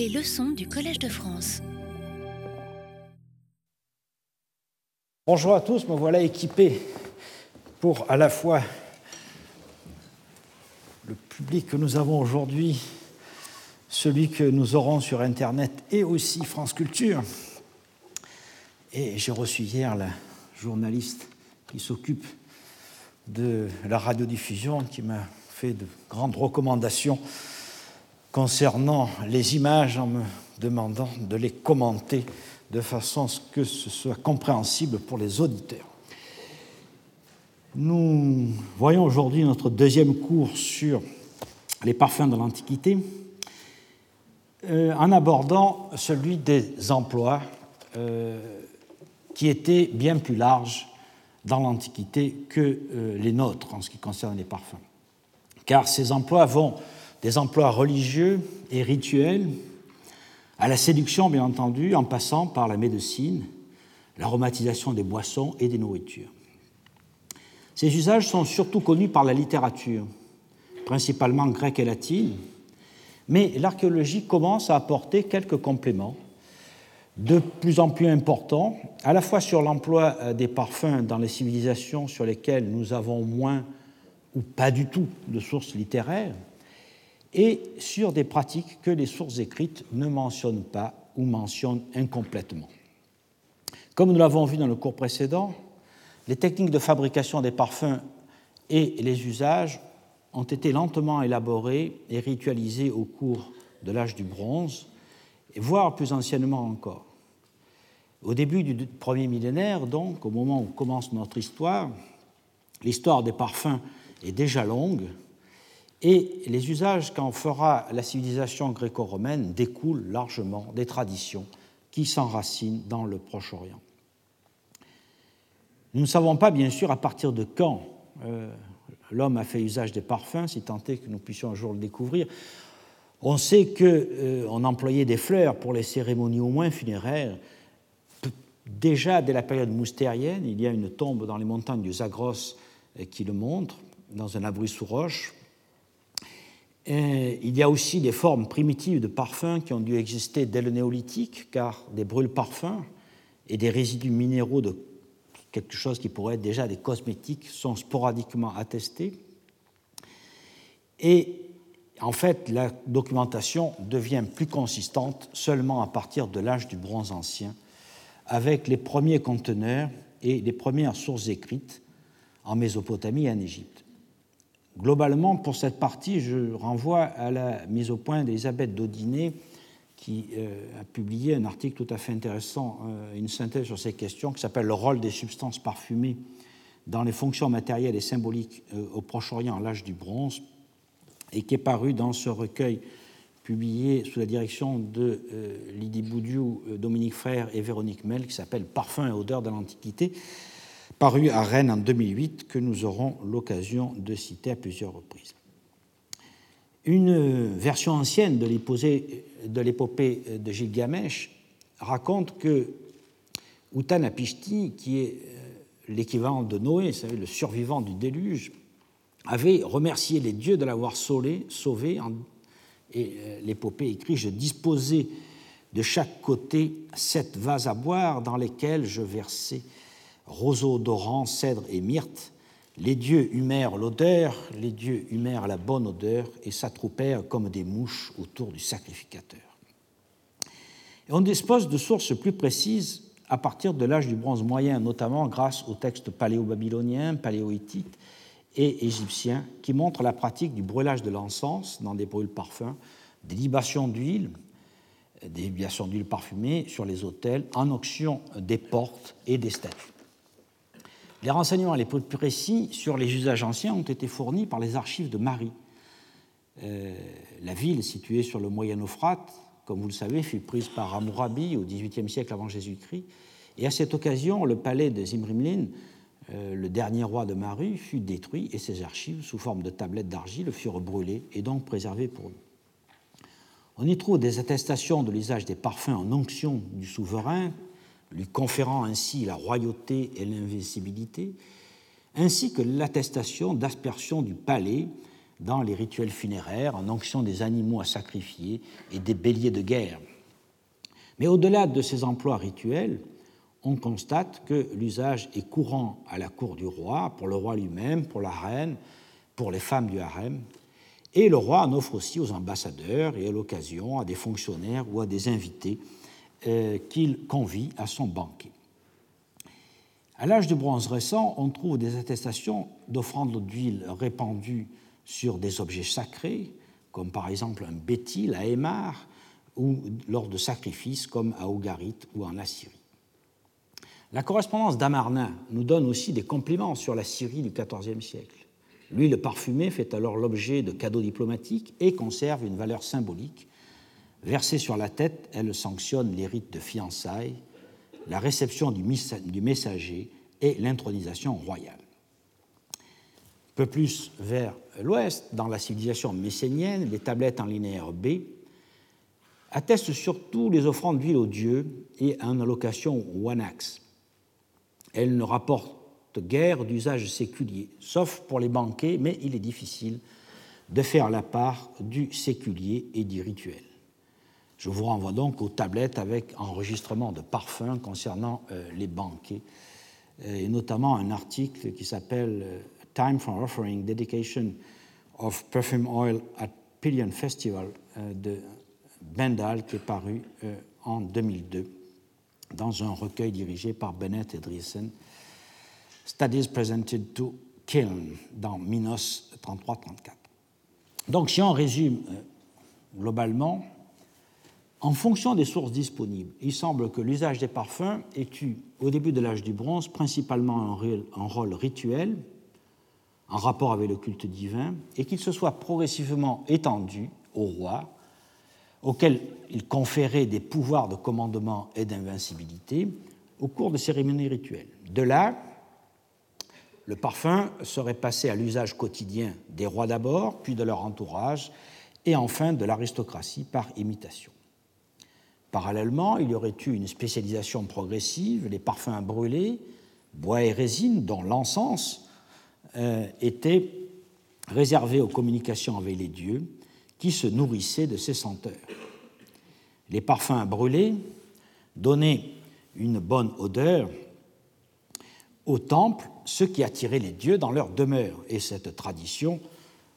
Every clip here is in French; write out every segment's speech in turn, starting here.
Les leçons du Collège de France. Bonjour à tous, me voilà équipé pour à la fois le public que nous avons aujourd'hui, celui que nous aurons sur Internet et aussi France Culture. Et j'ai reçu hier la journaliste qui s'occupe de la radiodiffusion qui m'a fait de grandes recommandations concernant les images en me demandant de les commenter de façon à ce que ce soit compréhensible pour les auditeurs. Nous voyons aujourd'hui notre deuxième cours sur les parfums de l'Antiquité euh, en abordant celui des emplois euh, qui étaient bien plus larges dans l'Antiquité que euh, les nôtres en ce qui concerne les parfums. Car ces emplois vont des emplois religieux et rituels à la séduction, bien entendu, en passant par la médecine, l'aromatisation des boissons et des nourritures. Ces usages sont surtout connus par la littérature, principalement grecque et latine, mais l'archéologie commence à apporter quelques compléments de plus en plus importants, à la fois sur l'emploi euh, des parfums dans les civilisations sur lesquelles nous avons moins ou pas du tout de sources littéraires, et sur des pratiques que les sources écrites ne mentionnent pas ou mentionnent incomplètement. Comme nous l'avons vu dans le cours précédent, les techniques de fabrication des parfums et les usages ont été lentement élaborés et ritualisés au cours de l'âge du bronze, voire plus anciennement encore. Au début du premier millénaire, donc, au moment où commence notre histoire, l'histoire des parfums est déjà longue et les usages qu'en fera la civilisation gréco-romaine découlent largement des traditions qui s'enracinent dans le Proche-Orient. Nous ne savons pas, bien sûr, à partir de quand euh, l'homme a fait usage des parfums, si tant est que nous puissions un jour le découvrir. On sait qu'on euh, employait des fleurs pour les cérémonies au moins funéraires. Déjà dès la période moustérienne, il y a une tombe dans les montagnes du Zagros euh, qui le montre, dans un abri sous roche. Il y a aussi des formes primitives de parfums qui ont dû exister dès le néolithique, car des brûles-parfums et des résidus minéraux de quelque chose qui pourrait être déjà des cosmétiques, sont sporadiquement attestés. Et en fait, la documentation devient plus consistante seulement à partir de l'âge du bronze ancien, avec les premiers conteneurs et les premières sources écrites en Mésopotamie et en Égypte. Globalement, pour cette partie, je renvoie à la mise au point d'Elisabeth Daudinet qui euh, a publié un article tout à fait intéressant, euh, une synthèse sur ces questions, qui s'appelle Le rôle des substances parfumées dans les fonctions matérielles et symboliques euh, au Proche-Orient à l'âge du bronze, et qui est paru dans ce recueil publié sous la direction de Lydie Boudiou, Dominique Frère et Véronique Mel, qui s'appelle Parfums et odeurs de l'Antiquité, paru à Rennes en 2008, que nous aurons l'occasion de citer à plusieurs reprises. Une version ancienne de l'épopée de Gilgamesh raconte que Utanapishti, qui est euh, l'équivalent de Noé, savez, le survivant du déluge, avait remercié les dieux de l'avoir sauvé, et euh, l'épopée écrit Je disposais de chaque côté sept vases à boire dans lesquels je versais roseaux dorants, cèdres et myrtes les dieux humèrent l'odeur, les dieux humèrent la bonne odeur et s'attroupèrent comme des mouches autour du sacrificateur. On dispose de sources plus précises à partir de l'âge du bronze moyen, notamment grâce aux textes paléo-babyloniens, paléo-hittites et égyptiens qui montrent la pratique du brûlage de l'encens dans des brûles parfums, des libations d'huile, des libations d'huile parfumée sur les autels, en onction des portes et des statues. Les renseignements les plus précis sur les usages anciens ont été fournis par les archives de Marie. Euh, la ville, située sur le Moyen Euphrate, comme vous le savez, fut prise par Hammurabi au XVIIIe siècle avant Jésus-Christ. Et à cette occasion, le palais de Zimrimlin, euh, le dernier roi de Marie, fut détruit et ses archives, sous forme de tablettes d'argile, furent brûlées et donc préservées pour nous. On y trouve des attestations de l'usage des parfums en onction du souverain, lui conférant ainsi la royauté et l'invincibilité, ainsi que l'attestation d'aspersion du palais dans les rituels funéraires en onction des animaux à sacrifier et des béliers de guerre. Mais au-delà de ces emplois rituels, on constate que l'usage est courant à la cour du roi, pour le roi lui-même, pour la reine, pour les femmes du harem, et le roi en offre aussi aux ambassadeurs et à l'occasion à des fonctionnaires ou à des invités qu'il convie à son banquet. À l'âge du bronze récent, on trouve des attestations d'offrandes d'huile répandues sur des objets sacrés, comme par exemple un bétil à Aymar, ou lors de sacrifices comme à Ougarit ou en Assyrie. La correspondance d'Amarna nous donne aussi des compliments sur la Syrie du XIVe siècle. L'huile parfumée fait alors l'objet de cadeaux diplomatiques et conserve une valeur symbolique. Versée sur la tête, elle sanctionne les rites de fiançailles, la réception du messager et l'intronisation royale. peu plus vers l'ouest, dans la civilisation messénienne, les tablettes en linéaire B attestent surtout les offrandes d'huile aux dieux et en allocation wanax. Elles ne rapportent guère d'usage séculier, sauf pour les banquets, mais il est difficile de faire la part du séculier et du rituel. Je vous renvoie donc aux tablettes avec enregistrement de parfums concernant euh, les banquets, euh, et notamment un article qui s'appelle euh, Time for Offering Dedication of Perfume Oil at Pillion Festival de Bendal, qui est paru en 2002 dans un recueil dirigé par Bennett et Driesen Studies Presented to Kiln dans Minos 33-34. Donc, si on résume globalement, en fonction des sources disponibles, il semble que l'usage des parfums ait eu, au début de l'âge du bronze, principalement un, rôle rituel, en rapport avec le culte divin, et qu'il se soit progressivement étendu au roi, auquel il conférait des pouvoirs de commandement et d'invincibilité au cours de cérémonies rituelles. De là, le parfum serait passé à l'usage quotidien des rois d'abord, puis de leur entourage, et enfin de l'aristocratie par imitation. Parallèlement, il y aurait eu une spécialisation progressive, les parfums brûlés, bois et résine, dont l'encens euh, était réservé aux communications avec les dieux, qui se nourrissaient de ces senteurs. Les parfums brûlés donnaient une bonne odeur au temple ce qui attirait les dieux dans leur demeure. Et cette tradition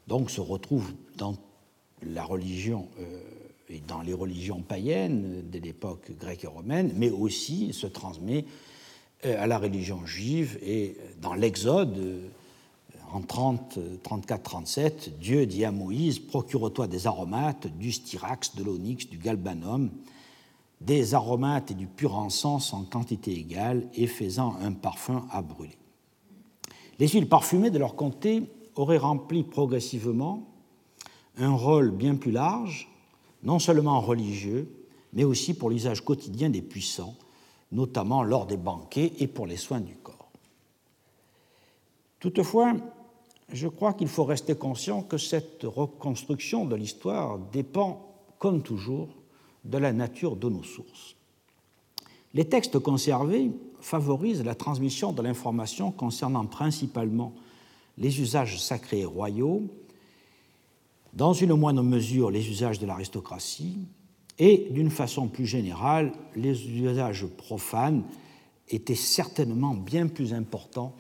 donc se retrouve dans la religion euh, dans les religions païennes de l'époque grecque et romaine, mais aussi se transmet euh, à la religion juive et dans l'Exode. Euh, en 34-37, Dieu dit à Moïse Procure-toi des aromates, du styrax, de l'onyx, du galbanum, des aromates et du pur encens en quantité égale et faisant un parfum à brûler. Les huiles parfumées de leur comté auraient rempli progressivement un rôle bien plus large, non seulement religieux, mais aussi pour l'usage quotidien des puissants, notamment lors des banquets et pour les soins du corps. Toutefois, je crois qu'il faut rester conscient que cette reconstruction de l'histoire dépend, comme toujours, de la nature de nos sources. Les textes conservés favorisent la transmission de l'information concernant principalement les usages sacrés et royaux, dans une moindre mesure les usages de l'aristocratie, et d'une façon plus générale, les usages profanes étaient certainement bien plus importants,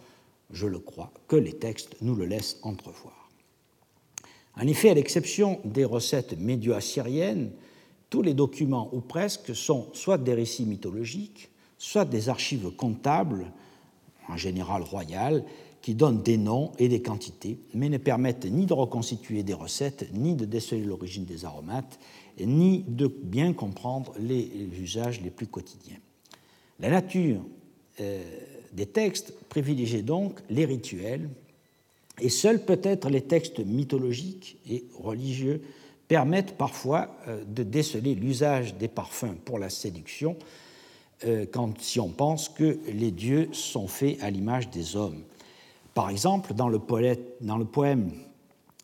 je le crois, que les textes nous le laissent entrevoir. En effet, à l'exception des recettes médio-assyriennes, tous les documents, ou presque, sont soit des récits mythologiques, soit des archives comptables, en général royales, qui donnent des noms et des quantités, mais ne permettent ni de reconstituer des recettes, ni de déceler l'origine des aromates, ni de bien comprendre les usages les plus quotidiens. La nature euh, des textes privilégiait donc les rituels, et seuls peut-être les textes mythologiques et religieux permettent parfois euh, de déceler l'usage des parfums pour la séduction, euh, quand, si on pense que les dieux sont faits à l'image des hommes. Par exemple, dans le, poème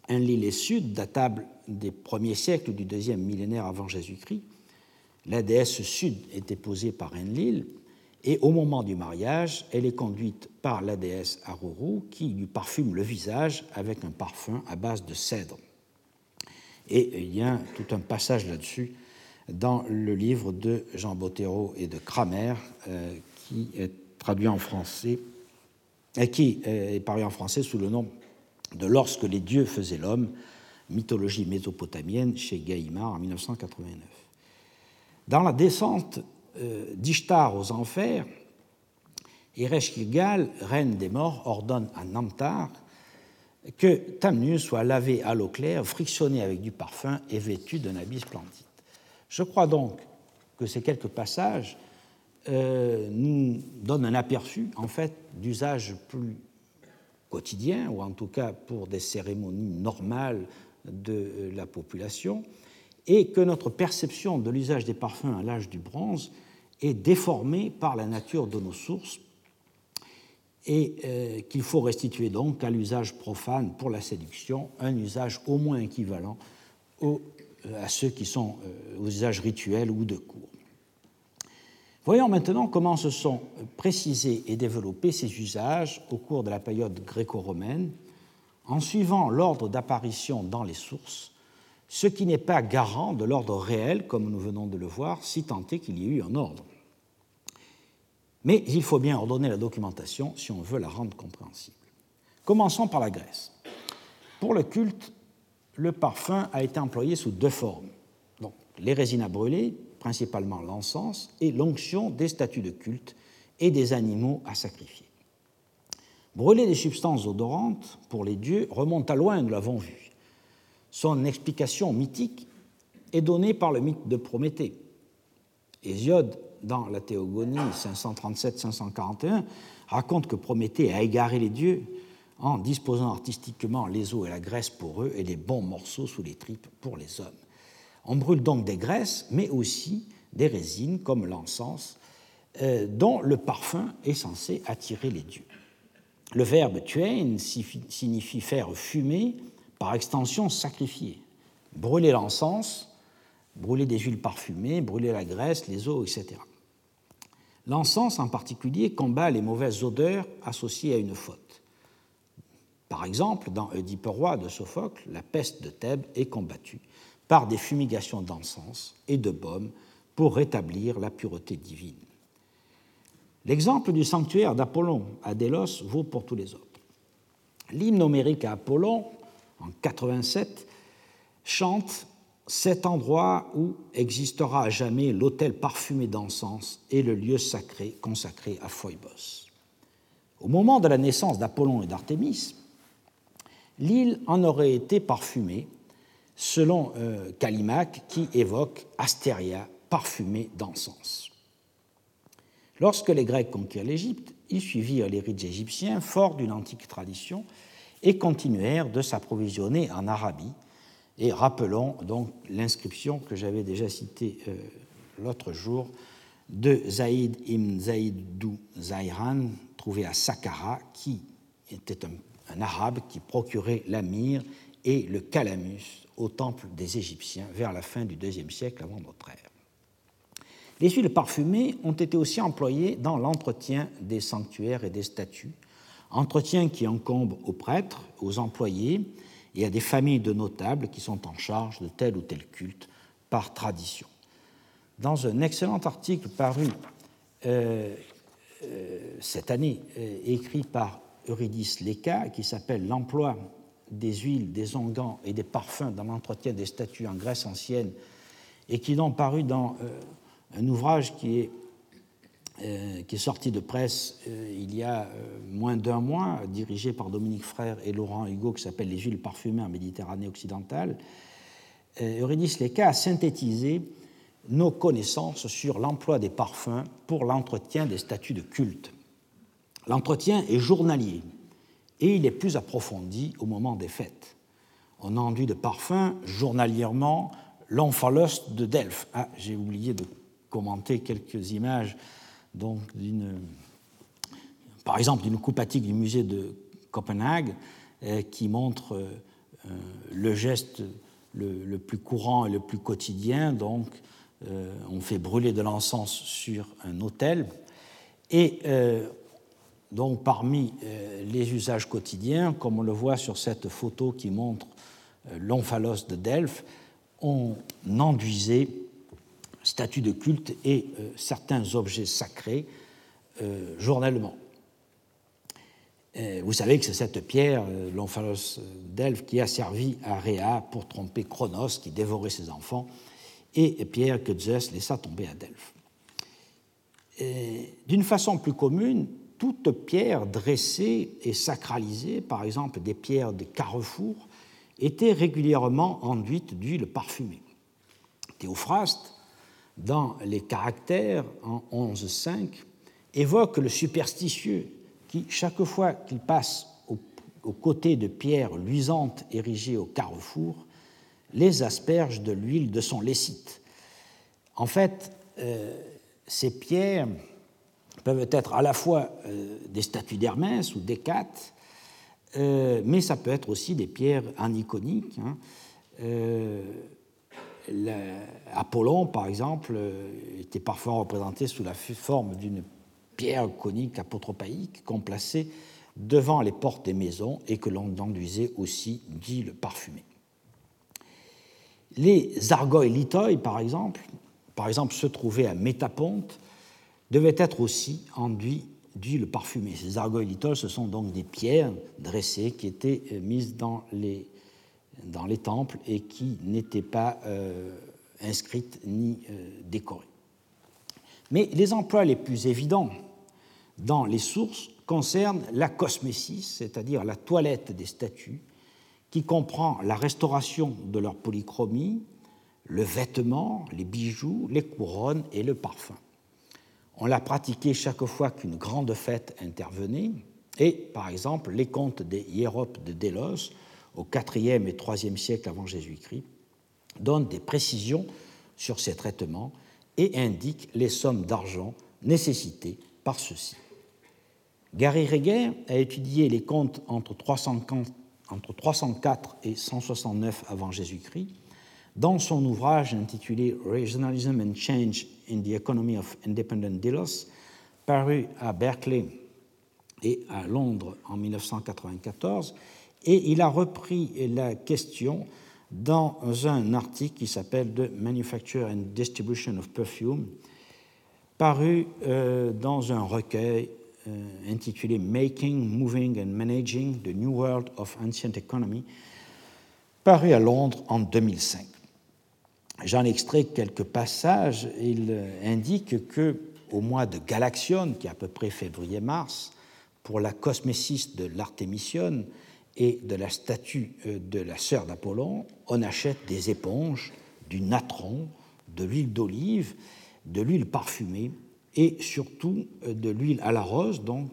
Enlil et Sud, datable des premiers siècles du deuxième millénaire avant Jésus-Christ, la déesse Sud était posée par Enlil, Et au moment du mariage, elle est conduite par la déesse Aruru qui lui parfume le visage avec un parfum à base de cèdre. Et il y a tout un passage là-dessus dans le livre de Jean Bottero et de Kramer, euh, qui est traduit en français, qui est paru en français sous le nom de Lorsque les dieux faisaient l'homme, mythologie mésopotamienne chez Gaïmar en 1989. Dans la descente euh, d'Ishtar aux enfers, Ereshkigal, reine des morts, ordonne à Namtar que Tamnus soit lavé à l'eau claire, frictionné avec du parfum et vêtu d'un habit splendide. Je crois donc que ces quelques passages euh, nous donnent un aperçu en fait d'usage plus quotidien, ou en tout cas pour des cérémonies normales de la population, et que notre perception de l'usage des parfums à l'âge du bronze est déformée par la nature de nos sources et euh, qu'il faut restituer donc à l'usage profane pour la séduction un usage au moins équivalent euh, à ceux qui sont euh, aux usages rituels ou de cours. Voyons maintenant comment se sont précisés et développés ces usages au cours de la période gréco-romaine en suivant l'ordre d'apparition dans les sources, ce qui n'est pas garant de l'ordre réel, comme nous venons de le voir, si tant est qu'il y ait eu un ordre. Mais il faut bien ordonner la documentation si on veut la rendre compréhensible. Commençons par la Grèce. Pour le culte, le parfum a été employé sous deux formes. Les résines à brûler, principalement l'encens, et l'onction des statues de culte et des animaux à sacrifier. Brûler des substances odorantes pour les dieux remonte à loin, nous l'avons vu. Son explication mythique est donnée par le mythe de Prométhée. Hésiode dans la Théogonie 537-541, raconte que Prométhée a égaré les dieux en disposant artistiquement les os et la graisse pour eux et les bons morceaux sous les tripes pour les hommes. On brûle donc des graisses, mais aussi des résines comme l'encens, euh, dont le parfum est censé attirer les dieux. Le verbe tuein signifie faire fumer, par extension sacrifier. Brûler l'encens, brûler des huiles parfumées, brûler la graisse, les os, etc. L'encens en particulier combat les mauvaises odeurs associées à une faute. Par exemple, dans Oedipe roi de Sophocle, la peste de Thèbes est combattue par des fumigations d'encens et de baume pour rétablir la pureté divine. L'exemple du sanctuaire d'Apollon à Délos vaut pour tous les autres. L'hymne homérique à Apollon, en 87, chante cet endroit où existera à jamais l'autel parfumé d'encens et le lieu sacré consacré à Phoebos. Au moment de la naissance d'Apollon et d'Artémis, l'île en aurait été parfumée, selon euh, qui évoque Astéria parfumée d'encens. Lorsque les Grecs conquirent l'Égypte, ils suivirent les rites égyptiens forts d'une antique tradition et continuèrent de s'approvisionner en Arabie et rappelons donc l'inscription que j'avais déjà citée euh, l'autre jour de Zaïd ibn Zaïdou Zayran, trouvé à Saqqara, qui était un, arabe qui procurait l'amir et le calamus au temple des Égyptiens vers la fin du IIe siècle avant notre ère. Les huiles parfumées ont été aussi employées dans l'entretien des sanctuaires et des statues, entretien qui incombe aux prêtres, aux employés et à des familles de notables qui sont en charge de tel ou tel culte par tradition. Dans un excellent article paru euh, euh, cette année, euh, écrit par Eurydice Leca, qui s'appelle L'emploi des huiles, des onguents et des parfums dans l'entretien des statues en Grèce ancienne, et qui l'ont paru dans un ouvrage qui est euh, qui est sorti de presse euh, il y a euh, moins d'un mois, dirigé par Dominique Frère et Laurent Hugo, qui s'appelle Les huiles parfumées en Méditerranée occidentale, Eurydice Leca a synthétisé nos connaissances sur l'emploi des parfums pour l'entretien des statuts de culte. L'entretien est journalier et il est plus approfondi au moment des fêtes. On enduit de parfums journalièrement l'omphalos de Delphes. Ah, j'ai oublié de commenter quelques images donc par exemple d'une coupatique du musée de Copenhague euh, qui montre euh, le geste le, plus courant et le plus quotidien. Donc, euh, on fait brûler de l'encens sur un autel Et donc parmi les usages quotidiens, comme on le voit sur cette photo qui montre l'omphalos de Delphes, on enduisait statues de culte et certains objets sacrés journellement. Vous savez que c'est cette pierre, l'omphalos d'Elphes, qui a servi à Rhea pour tromper Chronos, qui dévorait ses enfants, et pierre que Zeus laissa tomber à Delphes. D'une façon plus commune, toute pierre dressée et sacralisée, par exemple des pierres de carrefour, était régulièrement enduite d'huile parfumée. Théophraste, dans les caractères en 11.5, évoque le superstitieux qui, chaque fois qu'il passe aux côtés de pierres luisantes érigées au carrefour, les asperge de l'huile de son lécite. En fait, euh, ces pierres peuvent être à la fois euh, des statues d'Hermès ou d'Hécate, euh, mais ça peut être aussi des pierres aniconiques. Hein. Apollon, par exemple, était parfois représenté sous la forme d'une pierre conique apotropaïque qu'on plaçait devant les portes des maisons et que l'on enduisait aussi d'huile parfumée. Les argoïlitoi, par exemple, par exemple ceux trouvés à Métaponte, devaient être aussi enduits d'huile parfumée. Ces argoïlitoi, ce sont donc des pierres dressées qui étaient euh, mises dans les, dans les temples et qui n'étaient pas euh, inscrites ni euh, décorées. Mais les emplois les plus évidents dans les sources concernent la cosmésis, c'est-à-dire la toilette des statues, qui comprend la restauration de leur polychromie, le vêtement, les bijoux, les couronnes et le parfum. On l'a pratiqué chaque fois qu'une grande fête intervenait, et par exemple les contes des hiéropes de Délos au IVe et IIIe siècle avant Jésus-Christ donnent des précisions sur ces traitements et indiquent les sommes d'argent nécessitées par ceux-ci. Gary Reger a étudié les contes entre 304 et 169 avant Jésus-Christ dans son ouvrage intitulé Regionalism and Change in the Economy of Independent Dealers, paru à Berkeley et à Londres en 1994, et il a repris la question dans un article qui s'appelle The Manufacture and Distribution of Perfume, paru euh, dans un recueil euh, intitulé Making, Moving and Managing the New World of Ancient Economy, paru à Londres en 2005. J'en extrais quelques passages. Il euh, indique que au mois de Galaxion, qui est à peu près février-mars, pour la cosmésis de l'Artémision et de la statue euh, de la sœur d'Apollon, on achète des éponges, du natron, de l'huile d'olive, de l'huile parfumée et surtout euh, de l'huile à la rose, donc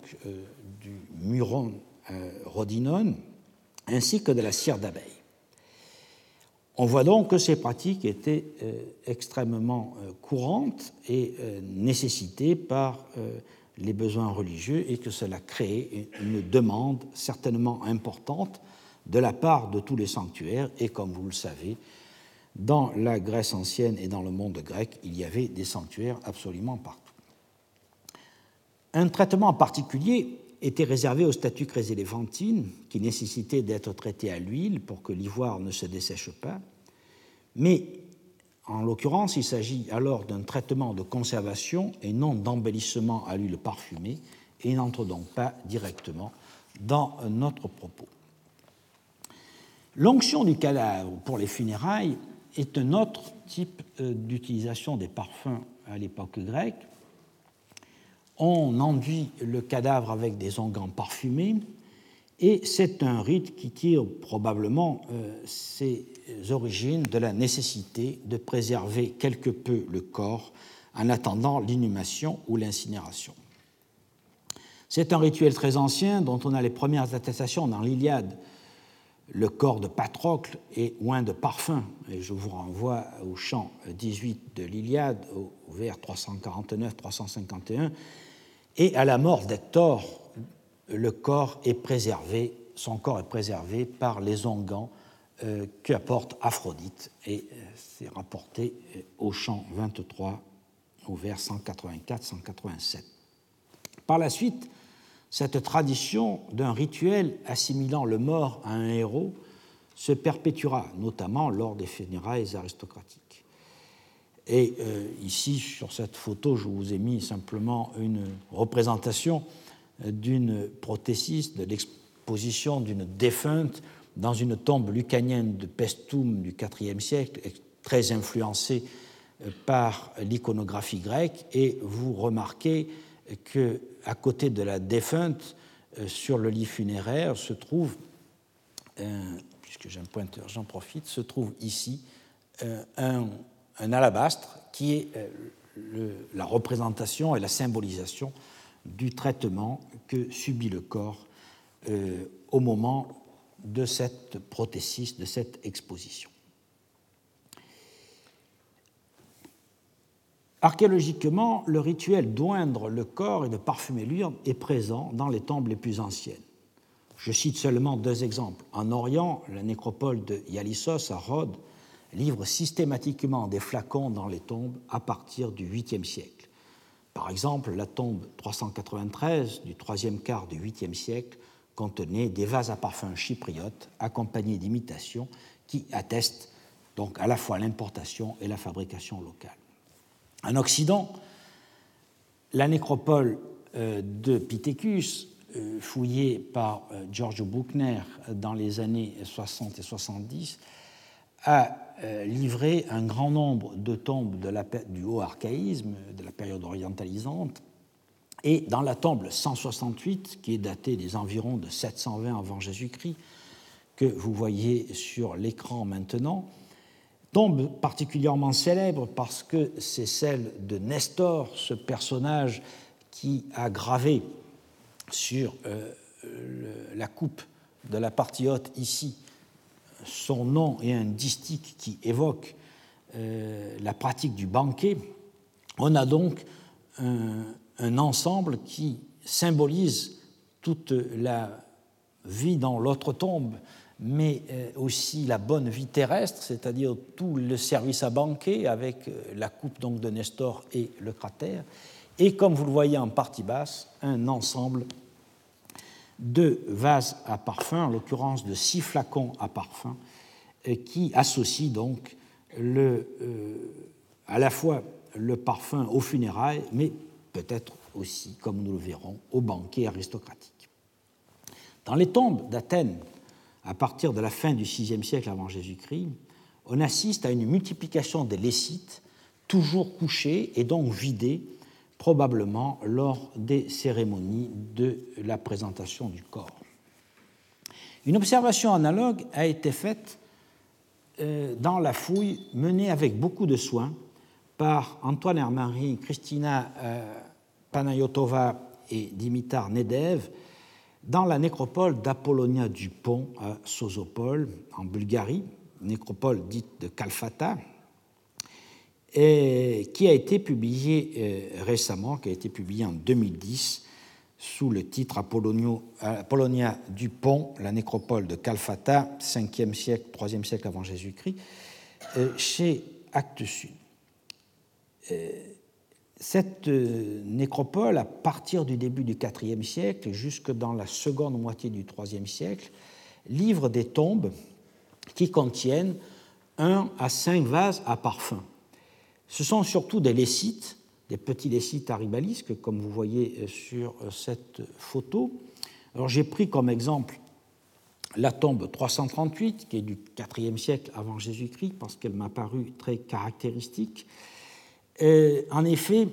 du muron euh, rhodinone, ainsi que de la cire d'abeille. On voit donc que ces pratiques étaient extrêmement courantes et nécessitées par les besoins religieux et que cela créait une demande certainement importante de la part de tous les sanctuaires et comme vous le savez, dans la Grèce ancienne et dans le monde grec, il y avait des sanctuaires absolument partout. Un traitement en particulier était réservé aux statues chryséléphantines, qui nécessitaient d'être traitées à l'huile pour que l'ivoire ne se dessèche pas. Mais en l'occurrence, il s'agit alors d'un traitement de conservation et non d'embellissement à l'huile parfumée, et n'entre donc pas directement dans notre propos. L'onction du cadavre pour les funérailles est un autre type euh, d'utilisation des parfums à l'époque grecque on enduit le cadavre avec des onguents parfumés, et c'est un rite qui tire probablement euh, ses origines de la nécessité de préserver quelque peu le corps en attendant l'inhumation ou l'incinération. C'est un rituel très ancien dont on a les premières attestations dans l'Iliade. Le corps de Patrocle est oint de parfum, et je vous renvoie au chant 18 de l'Iliade, au vers 349-351, et à la mort d'Hector, le corps est préservé, son corps est préservé par les onguents euh, qu'apporte Aphrodite. Et euh, c'est rapporté euh, au chant 23, au vers 184-187. Par la suite, cette tradition d'un rituel assimilant le mort à un héros se perpétuera, notamment lors des funérailles aristocratiques. Et euh, ici, sur cette photo, je vous ai mis simplement une représentation d'une prothésis, de l'exposition d'une défunte dans une tombe lucanienne de Pestum du IVe siècle, très influencée euh, par l'iconographie grecque, et vous remarquez que à côté de la défunte, euh, sur le lit funéraire, se trouve, puisque j'ai un pointeur, j'en profite, se trouve ici un, alabastre qui est la représentation et la symbolisation du traitement que subit le corps au moment de cette prothésis, de cette exposition. Archéologiquement, le rituel d'oindre le corps et de parfumer l'urne est présent dans les tombes les plus anciennes. Je cite seulement deux exemples. En Orient, la nécropole de Yalissos à Rhodes livre systématiquement des flacons dans les tombes à partir du 8e siècle. Par exemple, la tombe 393 du troisième quart du 8e siècle contenait des vases à parfum chypriotes accompagnés d'imitations qui attestent donc à la fois l'importation et la fabrication locale. En Occident, la nécropole euh, de Pithecus, euh, fouillée par euh, Giorgio Buchner dans les années 60 et 70, a livré un grand nombre de tombes du haut archaïsme, de la période orientalisante, et dans la tombe 168, qui est datée des environs de 720 avant Jésus-Christ, que vous voyez sur l'écran maintenant, tombe particulièrement célèbre parce que c'est celle de Nestor, ce personnage qui a gravé sur euh, la coupe de la partie haute ici son nom et un distique qui évoque euh, la pratique du banquet. On a donc un, ensemble qui symbolise toute la vie dans l'autre tombe, mais euh, aussi la bonne vie terrestre, c'est-à-dire tout le service à banquet avec euh, la coupe donc de Nestor et le cratère, et comme vous le voyez en partie basse, un ensemble de vases à parfum, en l'occurrence de six flacons à parfum, euh, qui associent donc le, à la fois le parfum aux funérailles, mais peut-être aussi, comme nous le verrons, au banquet aristocratique. Dans les tombes d'Athènes, à partir de la fin du VIe siècle avant Jésus-Christ, on assiste à une multiplication des lécites, toujours couchés et donc vidés, probablement lors des cérémonies de la présentation du corps. Une observation analogue a été faite euh, dans la fouille menée avec beaucoup de soin par Antoine Hermary, Christina euh, Panayotova et Dimitar Nedev dans la nécropole d'Apollonia du Pont à Sosopol, en Bulgarie, nécropole dite de Kalfata, et qui a été publiée euh, récemment, qui a été publiée en 2010 sous le titre Apollonia du Pont, la nécropole de Kalfata, 5e siècle, 3e siècle avant Jésus-Christ, euh, chez Actes Sud. Euh, cette euh, nécropole, à partir du début du IVe siècle jusque dans la seconde moitié du IIIe siècle, livre des tombes qui contiennent un à cinq vases à parfum. Ce sont surtout des lécites, des petits lécites aribalisques, comme vous voyez euh, sur cette photo. J'ai pris comme exemple la tombe 338, qui est du IVe siècle avant Jésus-Christ, parce qu'elle m'a paru très caractéristique en effet,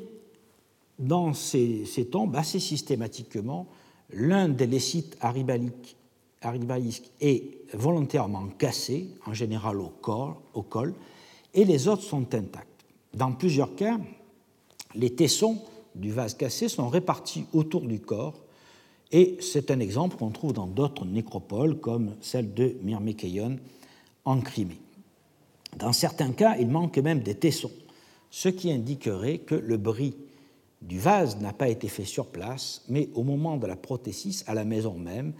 dans ces, tombes, assez systématiquement, l'un des lécites aribalisques est volontairement cassé, en général au, corps, au col, et les autres sont intacts. Dans plusieurs cas, les tessons du vase cassé sont répartis autour du corps, et c'est un exemple qu'on trouve dans d'autres nécropoles, comme celle de Myrmékéion en Crimée. Dans certains cas, il manque même des tessons ce qui indiquerait que le bris du vase n'a pas été fait sur place, mais au moment de la prothésis à la maison même,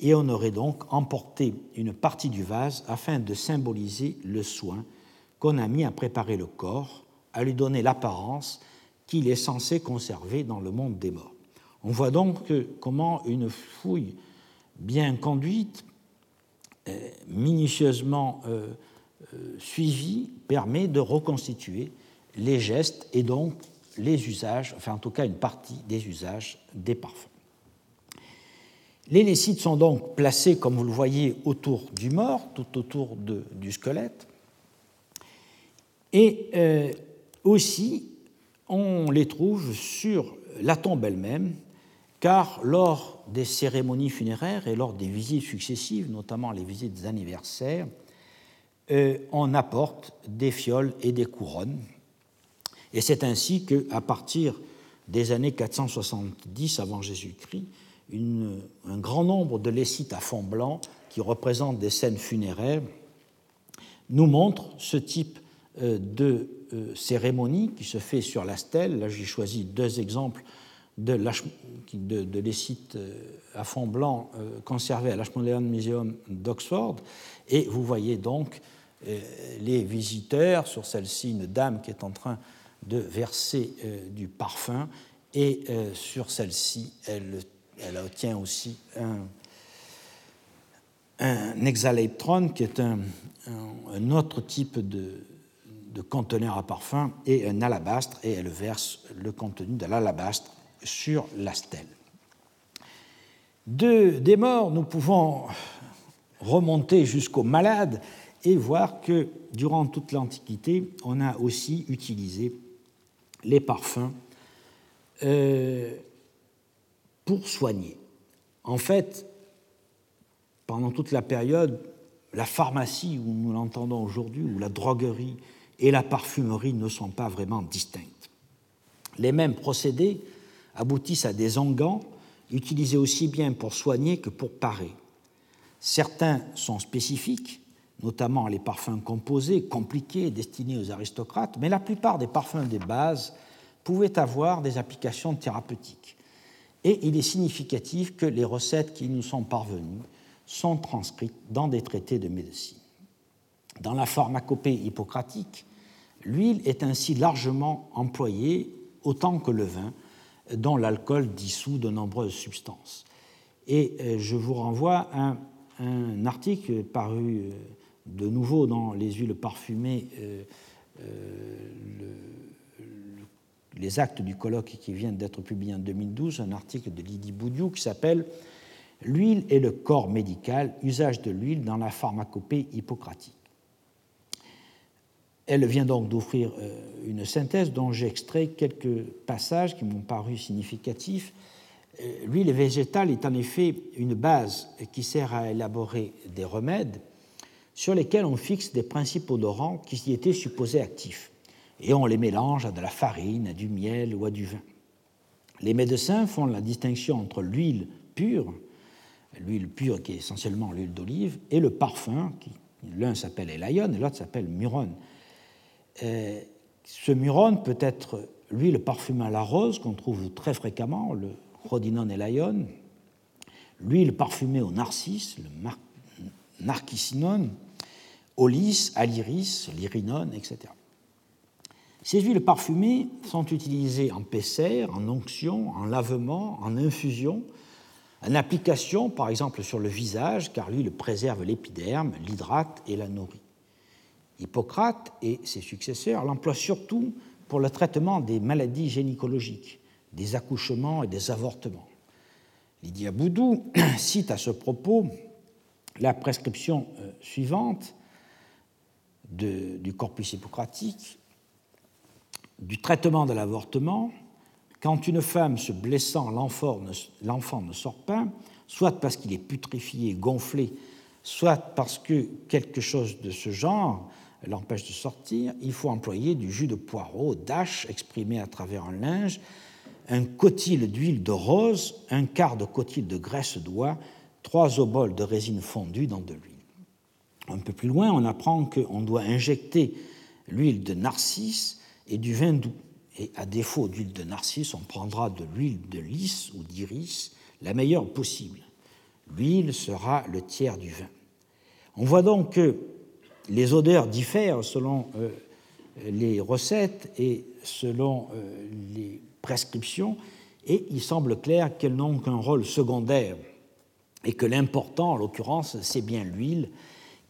et on aurait donc emporté une partie du vase afin de symboliser le soin qu'on a mis à préparer le corps, à lui donner l'apparence qu'il est censé conserver dans le monde des morts. On voit donc comment une fouille bien conduite, euh, minutieusement euh, suivie, permet de reconstituer les gestes et donc les usages, enfin en tout cas une partie des usages des parfums. Les lécites sont donc placés, comme vous le voyez, autour du mort, tout autour du squelette. Et euh, aussi, on les trouve sur la tombe elle-même, car lors des cérémonies funéraires et lors des visites successives, notamment les visites anniversaires, euh, on apporte des fioles et des couronnes. Et c'est ainsi qu'à partir des années 470 avant Jésus-Christ, un grand nombre de lécites à fond blanc qui représentent des scènes funéraires nous montrent ce type de euh, cérémonie qui se fait sur la stèle. Là, j'ai choisi deux exemples de, de, de lécites euh, à fond blanc conservés à l'Ashmolean Museum d'Oxford. Et vous voyez donc les visiteurs, sur celle-ci, une dame qui est en train de verser du parfum, et sur celle-ci, elle obtient aussi un, un qui est un, autre type de, conteneur à parfum, et un alabastre, et elle verse le contenu de l'alabastre sur la stèle. De, des morts, nous pouvons remonter jusqu'aux malades et voir que durant toute l'Antiquité, on a aussi utilisé les parfums euh, pour soigner. En fait, pendant toute la période, la pharmacie, où nous l'entendons aujourd'hui, ou la droguerie et la parfumerie ne sont pas vraiment distinctes. Les mêmes procédés aboutissent à des onguents utilisés aussi bien pour soigner que pour parer. Certains sont spécifiques, notamment les parfums composés, compliqués, destinés aux aristocrates, mais la plupart des parfums des bases pouvaient avoir des applications thérapeutiques et il est significatif que les recettes qui nous sont parvenues sont transcrites dans des traités de médecine. Dans la pharmacopée hippocratique, l'huile est ainsi largement employée autant que le vin, dont l'alcool dissout de nombreuses substances. Et euh, je vous renvoie à un, article paru euh, de nouveau dans les huiles parfumées euh, les actes du colloque qui vient d'être publié en 2012, un article de Lydie Boudiou qui s'appelle L'huile et le corps médical, usage de l'huile dans la pharmacopée hippocratique. Elle vient donc d'offrir euh, une synthèse dont j'ai extrait quelques passages qui m'ont paru significatifs. Euh, l'huile végétale est en effet une base qui sert à élaborer des remèdes sur lesquels on fixe des principes odorants qui y étaient supposés actifs et on les mélange à de la farine, à du miel ou à du vin. Les médecins font la distinction entre l'huile pure, l'huile pure qui est essentiellement l'huile d'olive, et le parfum, qui l'un s'appelle Elayon et l'autre s'appelle Muron. Euh, ce Muron peut être l'huile parfumée à la rose qu'on trouve très fréquemment, le Rhodinone Elayon, l'huile parfumée au narcisse, le narcissinone, au lys, à l'iris, l'irinone, etc. Ces huiles parfumées sont utilisées en pessère, en onction, en lavement, en infusion, en application, par exemple sur le visage, car l'huile préserve l'épiderme, l'hydrate et la nourrit. Hippocrate et ses successeurs l'emploient surtout pour le traitement des maladies gynécologiques, des accouchements et des avortements. Lydia Boudou cite à ce propos la prescription euh, suivante du corpus hippocratique du traitement de l'avortement, quand une femme se blessant, l'enfant ne, sort pas, soit parce qu'il est putréfié, gonflé, soit parce que quelque chose de ce genre l'empêche de sortir, il faut employer du jus de poireau, d'ache exprimé à travers un linge, un cotil d'huile de rose, un quart de cotil de graisse d'oie, trois oboles de résine fondue dans de l'huile. Un peu plus loin, on apprend qu'on doit injecter l'huile de narcisse et du vin doux. Et à défaut d'huile de narcisse, on prendra de l'huile de lys ou d'iris, la meilleure possible. L'huile sera le tiers du vin. On voit donc que les odeurs diffèrent selon euh, les recettes et selon euh, les prescriptions, et il semble clair qu'elles n'ont qu'un rôle secondaire et que l'important, en l'occurrence, c'est bien l'huile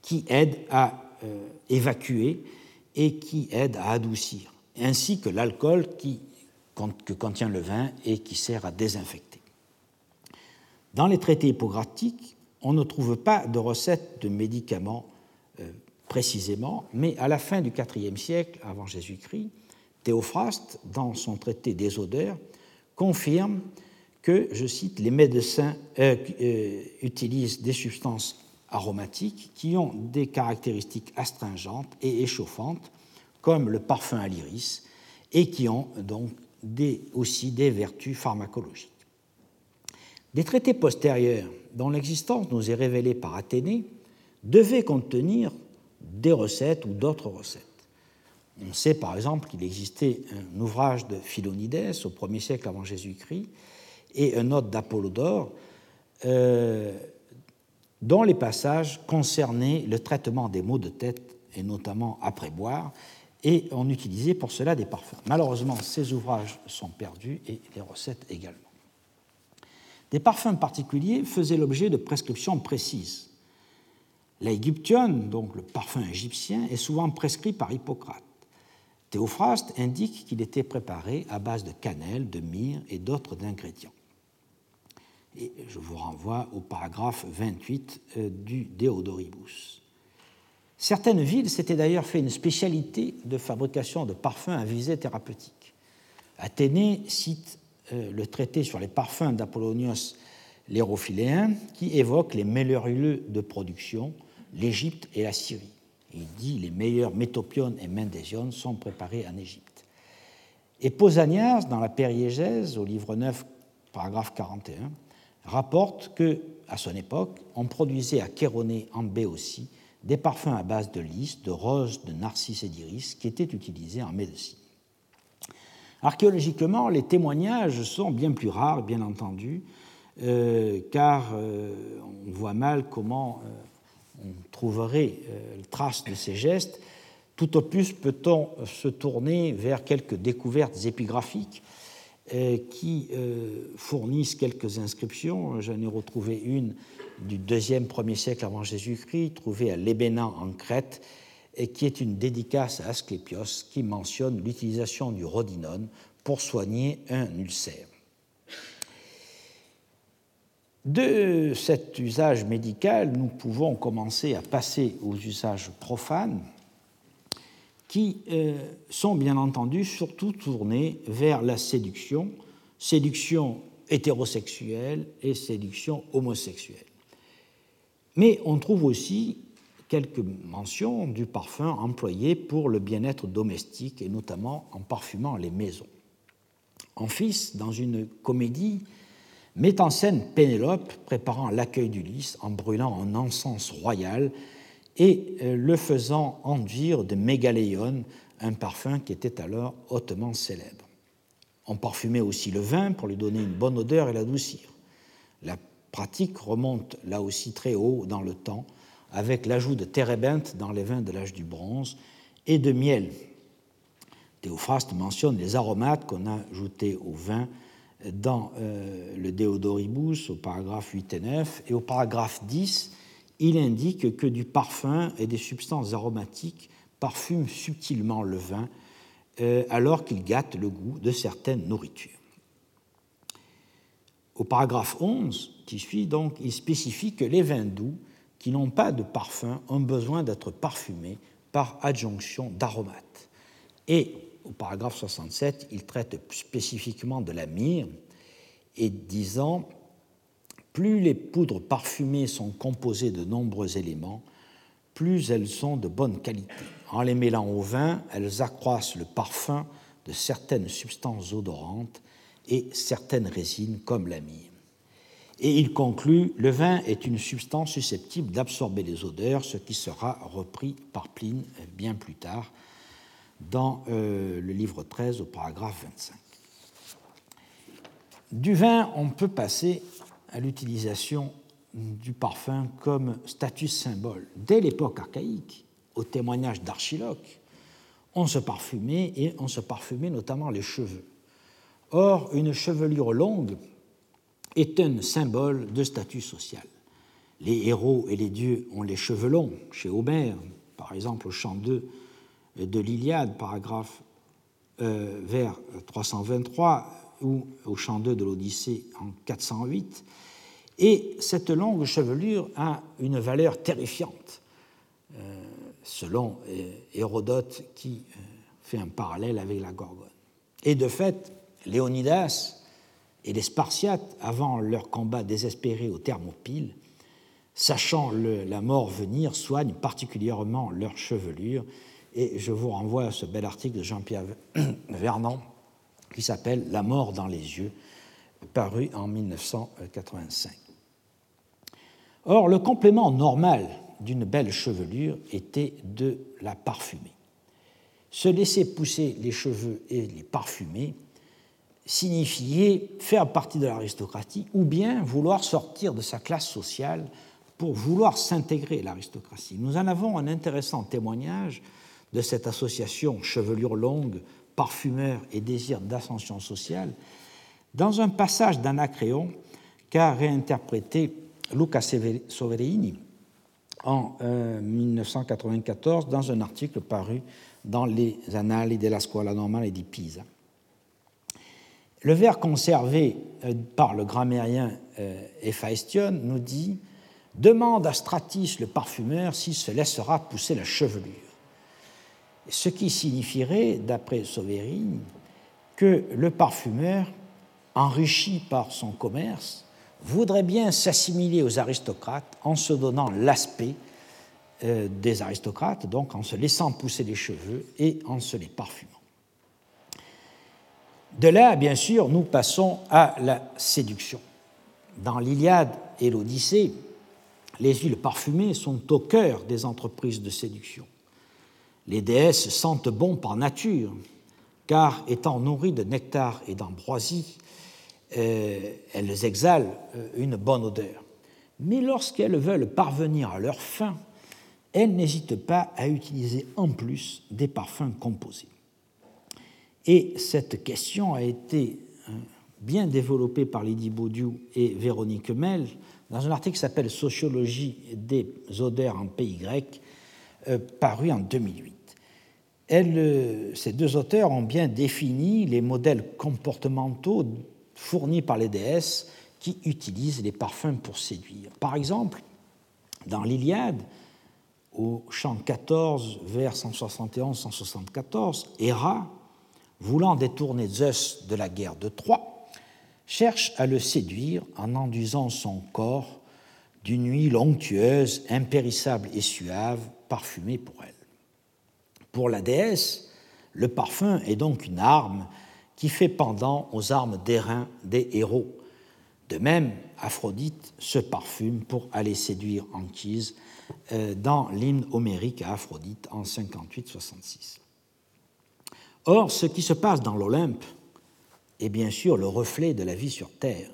qui aide à euh, évacuer et qui aide à adoucir, ainsi que l'alcool que contient le vin et qui sert à désinfecter. Dans les traités hippocratiques, on ne trouve pas de recette de médicaments précisément, mais à la fin du IVe siècle avant Jésus-Christ, Théophraste, dans son traité des odeurs, confirme que, je cite, les médecins euh, euh, utilisent des substances aromatiques qui ont des caractéristiques astringentes et échauffantes, comme le parfum à l'iris, et qui ont donc aussi des vertus pharmacologiques. Des traités postérieurs, dont l'existence nous est révélée par Athénée, devaient contenir des recettes ou d'autres recettes. On sait par exemple qu'il existait un ouvrage de Philonides au 1er siècle avant Jésus-Christ et un autre d'Apollodore euh, dont les passages concernaient le traitement des maux de tête et notamment après boire, et on utilisait pour cela des parfums. Malheureusement, ces ouvrages sont perdus et les recettes également. Des parfums particuliers faisaient l'objet de prescriptions précises. L'Égyptian, donc le parfum égyptien, est souvent prescrit par Hippocrate. Théophraste indique qu'il était préparé à base de cannelle, de myrrhe et d'autres ingrédients. Et je vous renvoie au paragraphe 28 euh, du Deodoribus. Certaines villes s'étaient d'ailleurs fait une spécialité de fabrication de parfums à visée thérapeutique. Athénée cite euh, le traité sur les parfums d'Apollonios l'hérophiléen qui évoque les meilleurs lieux de production, l'Égypte et la Syrie. Il dit les meilleurs métopiones et mendésiones sont préparés en Égypte. Et Pausanias, dans la Périégèse, au livre 9, paragraphe 41, rapporte que, à son époque, on produisait à Chéronée en Béotie des parfums à base de lys, de roses, de narcisses et d'iris qui étaient utilisés en médecine. Archéologiquement, les témoignages sont bien plus rares, bien entendu, euh, car euh, on voit mal comment euh, on trouverait euh, trace de ces gestes. Tout au plus peut-on se tourner vers quelques découvertes épigraphiques euh, qui euh, fournissent quelques inscriptions. J'en ai retrouvé une du deuxième premier siècle avant Jésus-Christ, trouvée à Lébénan en Crète, et qui est une dédicace à Asclépios qui mentionne l'utilisation du rhodinone pour soigner un ulcère. De cet usage médical, nous pouvons commencer à passer aux usages profanes qui euh, sont bien entendu surtout tournés vers la séduction, séduction hétérosexuelle et séduction homosexuelle. Mais on trouve aussi quelques mentions du parfum employé pour le bien-être domestique et notamment en parfumant les maisons. En fils, dans une comédie met en scène Pénélope préparant l'accueil d'Ulysse en brûlant un encens royal et euh, le faisant enduire de mégaléon, un parfum qui était alors hautement célèbre. On parfumait aussi le vin pour lui donner une bonne odeur et l'adoucir. La pratique remonte là aussi très haut dans le temps, avec l'ajout de térébinthe dans les vins de l'âge du bronze et de miel. Théophraste mentionne les aromates qu'on a ajoutés au vin dans euh, le Deodoribus au paragraphe 8 et 9, et au paragraphe 10, il indique que du parfum et des substances aromatiques parfument subtilement le vin euh, alors qu'il gâte le goût de certaines nourritures. Au paragraphe 11, qui suit donc, il spécifie que les vins doux qui n'ont pas de parfum ont besoin d'être parfumés par adjonction d'aromates. Et au paragraphe 67, il traite spécifiquement de la myrrhe et disant Plus les poudres parfumées sont composées de nombreux éléments, plus elles sont de bonne qualité. En les mêlant au vin, elles accroissent le parfum de certaines substances odorantes et certaines résines comme la myrrhe. Et il conclut Le vin est une substance susceptible d'absorber les odeurs, ce qui sera repris par Pline bien plus tard dans euh, le livre 13 au paragraphe 25. Du vin, on peut passer à l'utilisation du parfum comme statut symbole. Dès l'époque archaïque, au témoignage d'Archiloque, on se parfumait et on se parfumait notamment les cheveux. Or, une chevelure longue est un symbole de statut social. Les héros et les dieux ont les cheveux longs, chez Homère, par exemple au chant 2 de l'Iliade, paragraphe euh, vers 323, ou au chant 2 de l'Odyssée en 408. Et cette longue chevelure a une valeur terrifiante, euh, selon euh, Hérodote qui fait un parallèle avec la Gorgone. Et de fait, Léonidas et les Spartiates, avant leur combat désespéré aux Thermopyles, sachant la mort venir, soignent particulièrement leur chevelure. Et je vous renvoie à ce bel article de Jean-Pierre Vernant qui s'appelle La mort dans les yeux, paru en 1985. Or, le complément normal d'une belle chevelure était de la parfumer. Se laisser pousser les cheveux et les parfumer signifiait faire partie de l'aristocratie ou bien vouloir sortir de sa classe sociale pour vouloir s'intégrer à l'aristocratie. Nous en avons un intéressant témoignage de cette association chevelure longue, parfumeur et désir d'ascension sociale dans un passage d'Anacréon qu'a réinterprété Luca Soverini en 1994 euh, dans un article paru dans les Annales de la Scuola Normale di Pisa. Le vers conservé euh, par le grammairien euh, nous dit Demande à Stratis le parfumeur s'il se laissera pousser la chevelure. Ce qui signifierait, d'après Soverini, que le parfumeur, enrichi par son commerce, voudrait bien s'assimiler aux aristocrates en se donnant l'aspect euh, des aristocrates, donc en se laissant pousser les cheveux et en se les parfumant. De là, bien sûr, nous passons à la séduction. Dans l'Iliade et l'Odyssée, les huiles parfumées sont au cœur des entreprises de séduction. Les déesses sentent bon par nature, car étant nourries de nectar et d'ambroisie, euh, elles exhalent euh, une bonne odeur. Mais lorsqu'elles veulent parvenir à leur fin, elles n'hésitent pas à utiliser en plus des parfums composés. Et cette question a été euh, bien développée par Lydie Baudieu et Véronique Mel dans un article qui s'appelle Sociologie des odeurs en pays grec, paru en 2008. Euh, ces deux auteurs ont bien défini les modèles comportementaux fournis par les déesses qui utilisent les parfums pour séduire. Par exemple, dans l'Iliade, au chant 14, vers 171-174, Héra voulant détourner Zeus de la guerre de Troie, cherche à le séduire en enduisant son corps d'une huile onctueuse, impérissable et suave, parfumée pour elle. Pour la déesse, le parfum est donc une arme qui fait pendant aux armes d'airain des héros. De même, Aphrodite se parfume pour aller séduire Anchise euh, dans l'hymne homérique à Aphrodite en 58-66. Or, ce qui se passe dans l'Olympe est bien sûr le reflet de la vie sur Terre.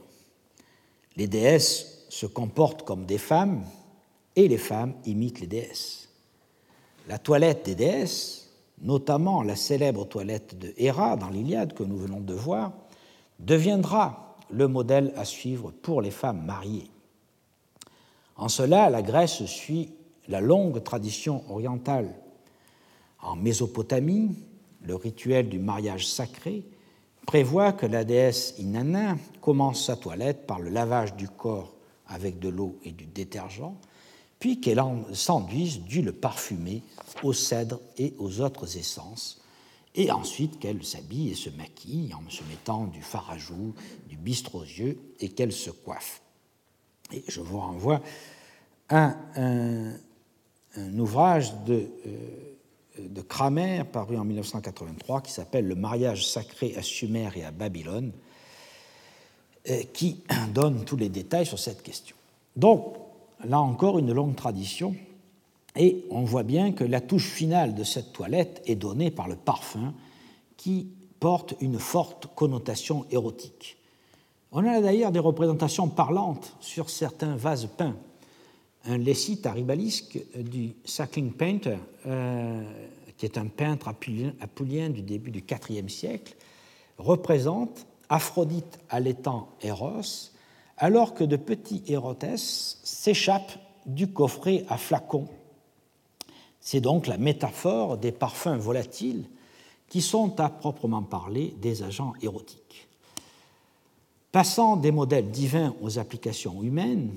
Les déesses se comportent comme des femmes et les femmes imitent les déesses. La toilette des déesses, notamment la célèbre toilette de Héra dans l'Iliade que nous venons de voir, deviendra le modèle à suivre pour les femmes mariées. En cela, la Grèce suit la longue tradition orientale. En Mésopotamie, le rituel du mariage sacré, prévoit que la déesse Inanna commence sa toilette par le lavage du corps avec de l'eau et du détergent, puis qu'elle s'enduise d'huile parfumée au cèdre et aux autres essences, et ensuite qu'elle s'habille et se maquille en se mettant du fard à joues, du bistre aux yeux, et qu'elle se coiffe. Et je vous renvoie à un, ouvrage de euh, de Kramer, paru en 1983, qui s'appelle Le mariage sacré à Sumer et à Babylone, euh, qui donne tous les détails sur cette question. Donc, là encore, une longue tradition, et on voit bien que la touche finale de cette toilette est donnée par le parfum, qui porte une forte connotation érotique. On a d'ailleurs des représentations parlantes sur certains vases peints un lécite aribalisque du Sackling Painter, euh, qui est un peintre apulien du début du IVe siècle, représente Aphrodite allaitant Eros, alors que de petits Hérotès s'échappent du coffret à flacons. C'est donc la métaphore des parfums volatiles qui sont à proprement parler des agents érotiques. Passant des modèles divins aux applications humaines,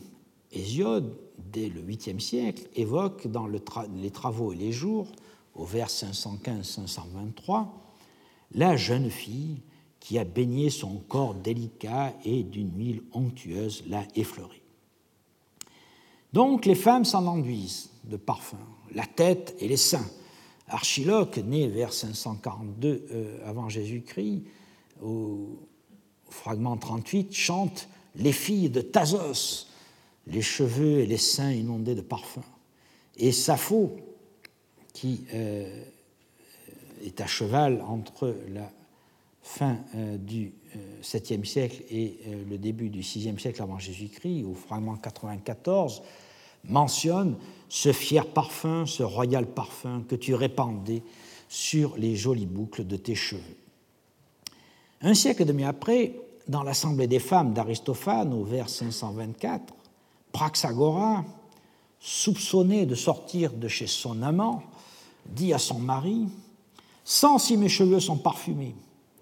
Hésiode, dès le 8e siècle, évoque dans les Travaux et les Jours, au vers 515-523, la jeune fille qui a baigné son corps délicat et d'une huile onctueuse l'a effleuré. Donc les femmes s'en enduisent de parfums, la tête et les seins. Archiloque, né vers 542 euh, avant Jésus-Christ, au fragment 38, chante Les filles de Thasos, les cheveux et les seins inondés de parfums. Et Sappho, qui euh, est à cheval entre la fin euh, du 7e euh, siècle et euh, le début du 6e siècle avant Jésus-Christ, au fragment 94, mentionne ce fier parfum, ce royal parfum que tu répandais sur les jolies boucles de tes cheveux. Un siècle et demi après, dans l'Assemblée des femmes d'Aristophane, au vers 524, Praxagora, soupçonné de sortir de chez son amant, dit à son mari Sans si mes cheveux sont parfumés,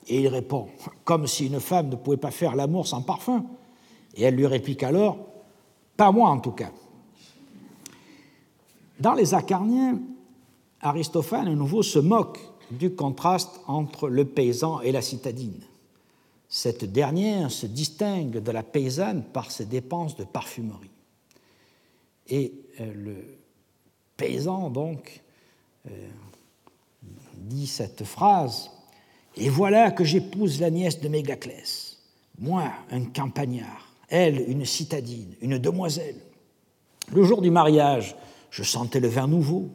et il répond, comme si une femme ne pouvait pas faire l'amour sans parfum. Et elle lui réplique alors, pas moi en tout cas. Dans les Acarniens, Aristophane à nouveau se moque du contraste entre le paysan et la citadine. Cette dernière se distingue de la paysanne par ses dépenses de parfumerie. Et euh, le paysan, donc, euh, dit cette phrase et voilà que j'épouse la nièce de Mégaclès, moi un campagnard, elle une citadine, une demoiselle. Le jour du mariage, je sentais le vin nouveau,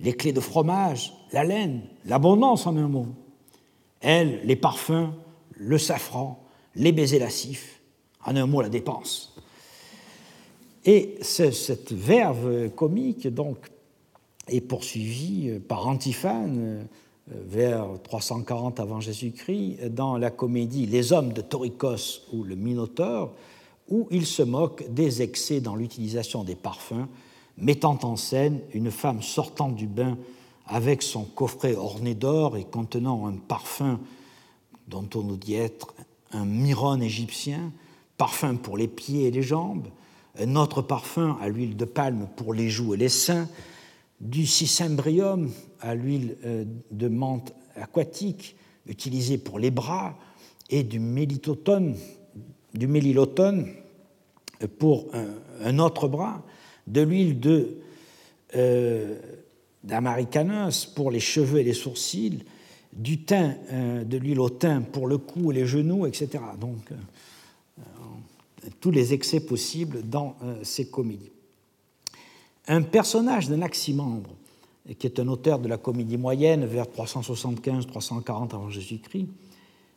les clés de fromage, la laine, l'abondance en un mot. Elle, les parfums, le safran, les baisers lascifs, en un mot la dépense. Et cette verve comique donc est poursuivie par Antiphane vers 340 avant Jésus-Christ dans la comédie Les hommes de Toricos ou le Minotaure, où il se moque des excès dans l'utilisation des parfums, mettant en scène une femme sortant du bain avec son coffret orné d'or et contenant un parfum dont on nous dit être un myron égyptien, parfum pour les pieds et les jambes, un autre parfum à l'huile de palme pour les joues et les seins, du cicimbrium à l'huile euh, de menthe aquatique utilisée pour les bras et du mélitotone, du mélilotone pour un, autre bras, de l'huile de euh, pour les cheveux et les sourcils, du thym, euh, de l'huile au thym pour le cou et les genoux, etc. Donc, tous les excès possibles dans ces comédies. Un personnage d'Anaximandre, qui est un auteur de la comédie moyenne vers 375-340 avant Jésus-Christ,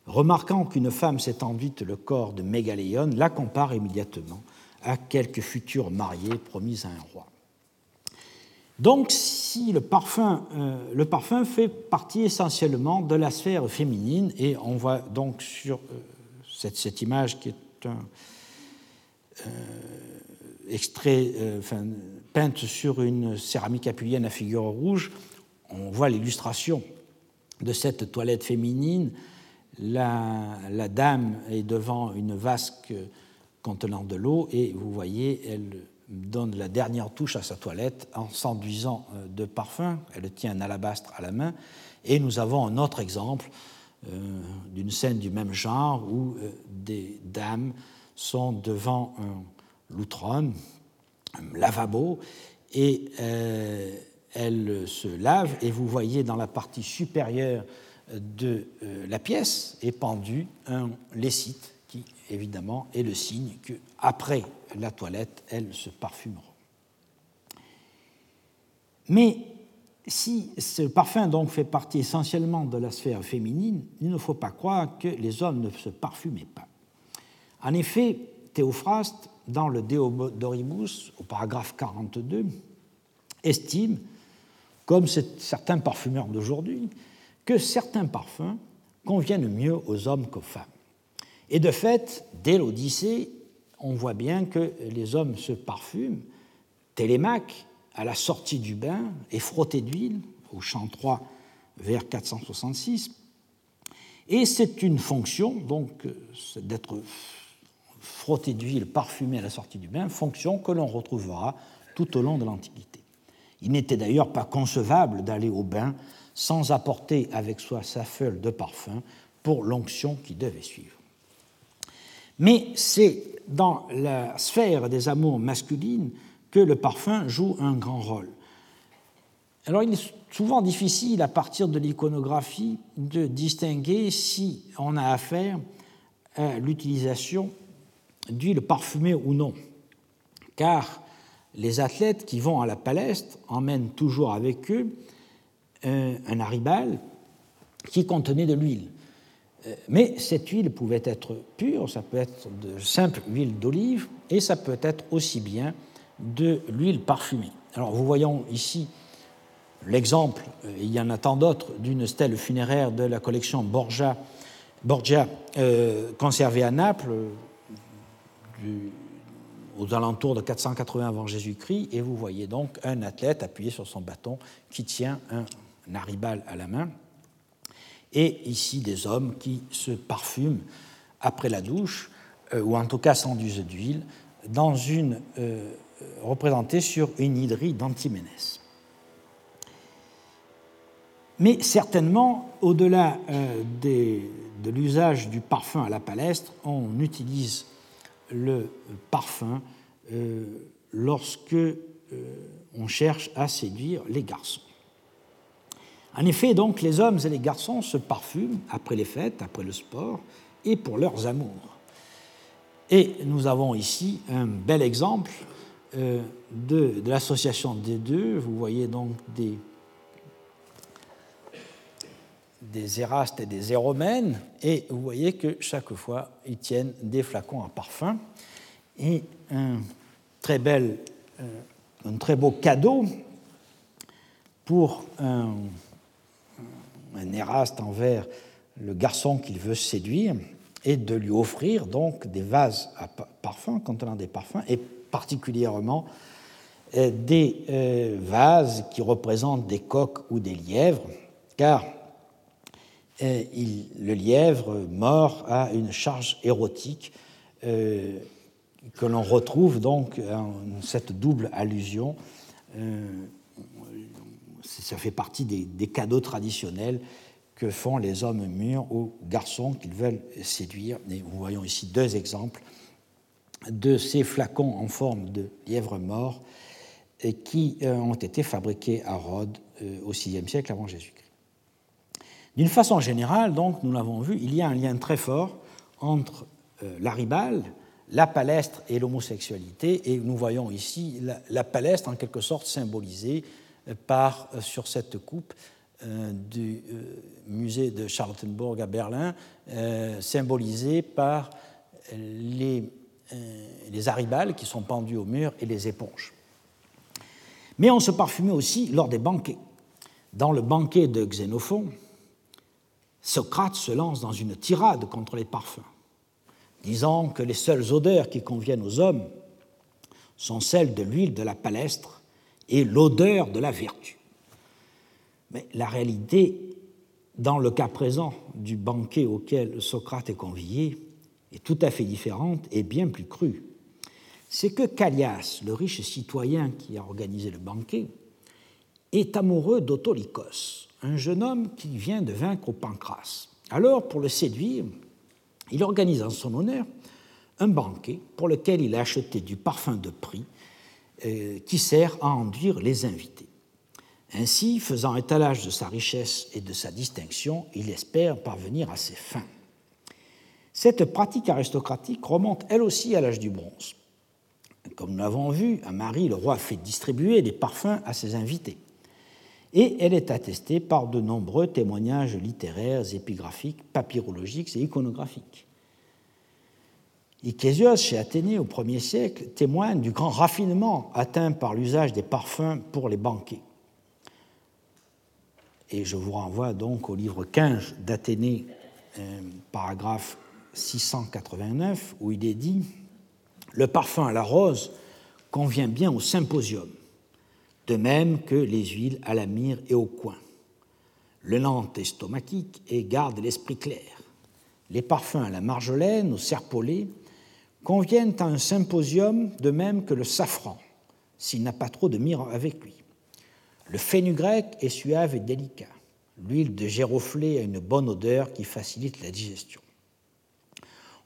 remarquant qu'une femme s'est enduite le corps de Mégaléon, la compare immédiatement à quelque future mariée promise à un roi. Donc, si le parfum, euh, le parfum fait partie essentiellement de la sphère féminine, et on voit donc sur euh, cette, image qui est un euh, extrait, peinte sur une céramique apulienne à figure rouge, on voit l'illustration de cette toilette féminine. La, dame est devant une vasque contenant de l'eau et vous voyez, elle donne la dernière touche à sa toilette en s'enduisant euh, de parfum. Elle tient un alabastre à la main. Et nous avons un autre exemple euh, d'une scène du même genre où euh, des dames sont devant un loutron, lavabo et euh, elle se lave et vous voyez dans la partie supérieure de euh, la pièce est pendu un lécite qui évidemment est le signe que après la toilette elle se parfumera. Mais si ce parfum donc fait partie essentiellement de la sphère féminine, il ne faut pas croire que les hommes ne se parfumaient pas. En effet, Théophraste dans le Deodoribus, au paragraphe 42, estime, comme certains parfumeurs d'aujourd'hui, que certains parfums conviennent mieux aux hommes qu'aux femmes. Et de fait, dès l'Odyssée, on voit bien que les hommes se parfument. Télémaque, à la sortie du bain, est frotté d'huile, au champ 3 vers 466. Et c'est une fonction, donc, d'être frotté d'huile, parfumé à la sortie du bain, fonction que l'on retrouvera tout au long de l'Antiquité. Il n'était d'ailleurs pas concevable d'aller au bain sans apporter avec soi sa feuille de parfum pour l'onction qui devait suivre. Mais c'est dans la sphère des amours masculines que le parfum joue un grand rôle. Alors il est souvent difficile à partir de l'iconographie de distinguer si on a affaire à l'utilisation d'huile parfumée ou non, car les athlètes qui vont à la palestre emmènent toujours avec eux un haribal qui contenait de l'huile. Euh, mais cette huile pouvait être pure, ça peut être de simple huile d'olive, et ça peut être aussi bien de l'huile parfumée. Alors vous voyons ici l'exemple, il y en a tant d'autres, d'une stèle funéraire de la collection Borgia, Borgia euh, conservée à Naples aux alentours de 480 avant Jésus-Christ, et vous voyez donc un athlète appuyé sur son bâton qui tient un, un à la main et ici des hommes qui se parfument après la douche, euh, ou en tout cas sans use d'huile, dans une, euh, représentée sur une hydrie d'Antiménès. Mais certainement, au-delà euh, de l'usage du parfum à la palestre, on utilise le parfum lorsque on cherche à séduire les garçons. En effet, donc, les hommes et les garçons se parfument après les fêtes, après le sport, et pour leurs amours. Et nous avons ici un bel exemple euh, de, l'association des deux. Vous voyez donc des, des érastes et des éromènes, et vous voyez que chaque fois, ils tiennent des flacons à parfum. Et un très, bel, euh, un très beau cadeau pour un un éraste envers le garçon qu'il veut séduire et de lui offrir donc des vases à parfum contenant des parfums et particulièrement euh, des euh, vases qui représentent des coqs ou des lièvres, car euh, le lièvre mort a une charge érotique que l'on retrouve donc en cette double allusion ça fait partie des, cadeaux traditionnels que font les hommes mûrs aux garçons qu'ils veulent séduire. Nous voyons ici deux exemples de ces flacons en forme de lièvre mort qui euh, ont été fabriqués à Rhodes euh, au VIe siècle avant Jésus-Christ. D'une façon générale, donc, nous l'avons vu, il y a un lien très fort entre euh, la ribale, la palestre et l'homosexualité, et nous voyons ici la, palestre en quelque sorte symbolisée par, euh, sur cette coupe euh, du euh, musée de Charlottenburg à Berlin, symbolisée par les, les aribales qui sont pendus au mur et les éponges. Mais on se parfumait aussi lors des banquets. Dans le banquet de Xénophon, Socrate se lance dans une tirade contre les parfums, disant que les seules odeurs qui conviennent aux hommes sont celles de l'huile de la palestre et l'odeur de la vertu. Mais la réalité, dans le cas présent du banquet auquel Socrate est convié, est tout à fait différente et bien plus crue. C'est que Callias, le riche citoyen qui a organisé le banquet, est amoureux d'Autolycos, un jeune homme qui vient de vaincre au Pancras. Alors, pour le séduire, il organise en son honneur un banquet pour lequel il a acheté du parfum de prix euh, qui sert à enduire les invités. Ainsi, faisant étalage de sa richesse et de sa distinction, il espère parvenir à ses fins. Cette pratique aristocratique remonte elle aussi à l'âge du bronze. Comme nous l'avons vu, à Marie, le roi fait distribuer des parfums à ses invités. Et elle est attestée par de nombreux témoignages littéraires, épigraphiques, papyrologiques et iconographiques. Ichésios, chez Athénée au Ier siècle, témoigne du grand raffinement atteint par l'usage des parfums pour les banquets. Et je vous renvoie donc au livre 15 d'Athénée, euh, paragraphe 689, où il est dit Le parfum à la rose convient bien au symposium, de même que les huiles à la myrrhe et au coin. Le lent est stomachique et garde l'esprit clair. Les parfums à la marjolaine, au serpolet, conviennent à un symposium de même que le safran, s'il n'a pas trop de myrrhe avec lui. Le fenugrec est suave et délicat. L'huile de géroflée a une bonne odeur qui facilite la digestion.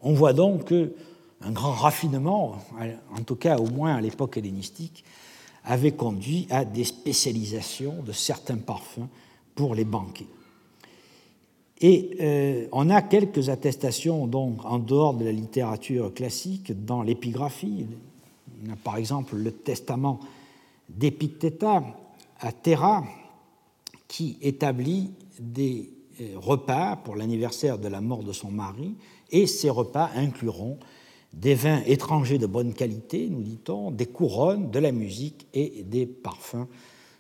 On voit donc qu'un grand raffinement, en tout cas au moins à l'époque hellénistique, avait conduit à des spécialisations de certains parfums pour les banquets. Et euh, on a quelques attestations donc en dehors de la littérature classique dans l'épigraphie. On a par exemple le testament d'Épictéta à Terra qui établit des euh, repas pour l'anniversaire de la mort de son mari, et ces repas incluront des vins étrangers de bonne qualité, nous dit-on, des couronnes, de la musique et des parfums.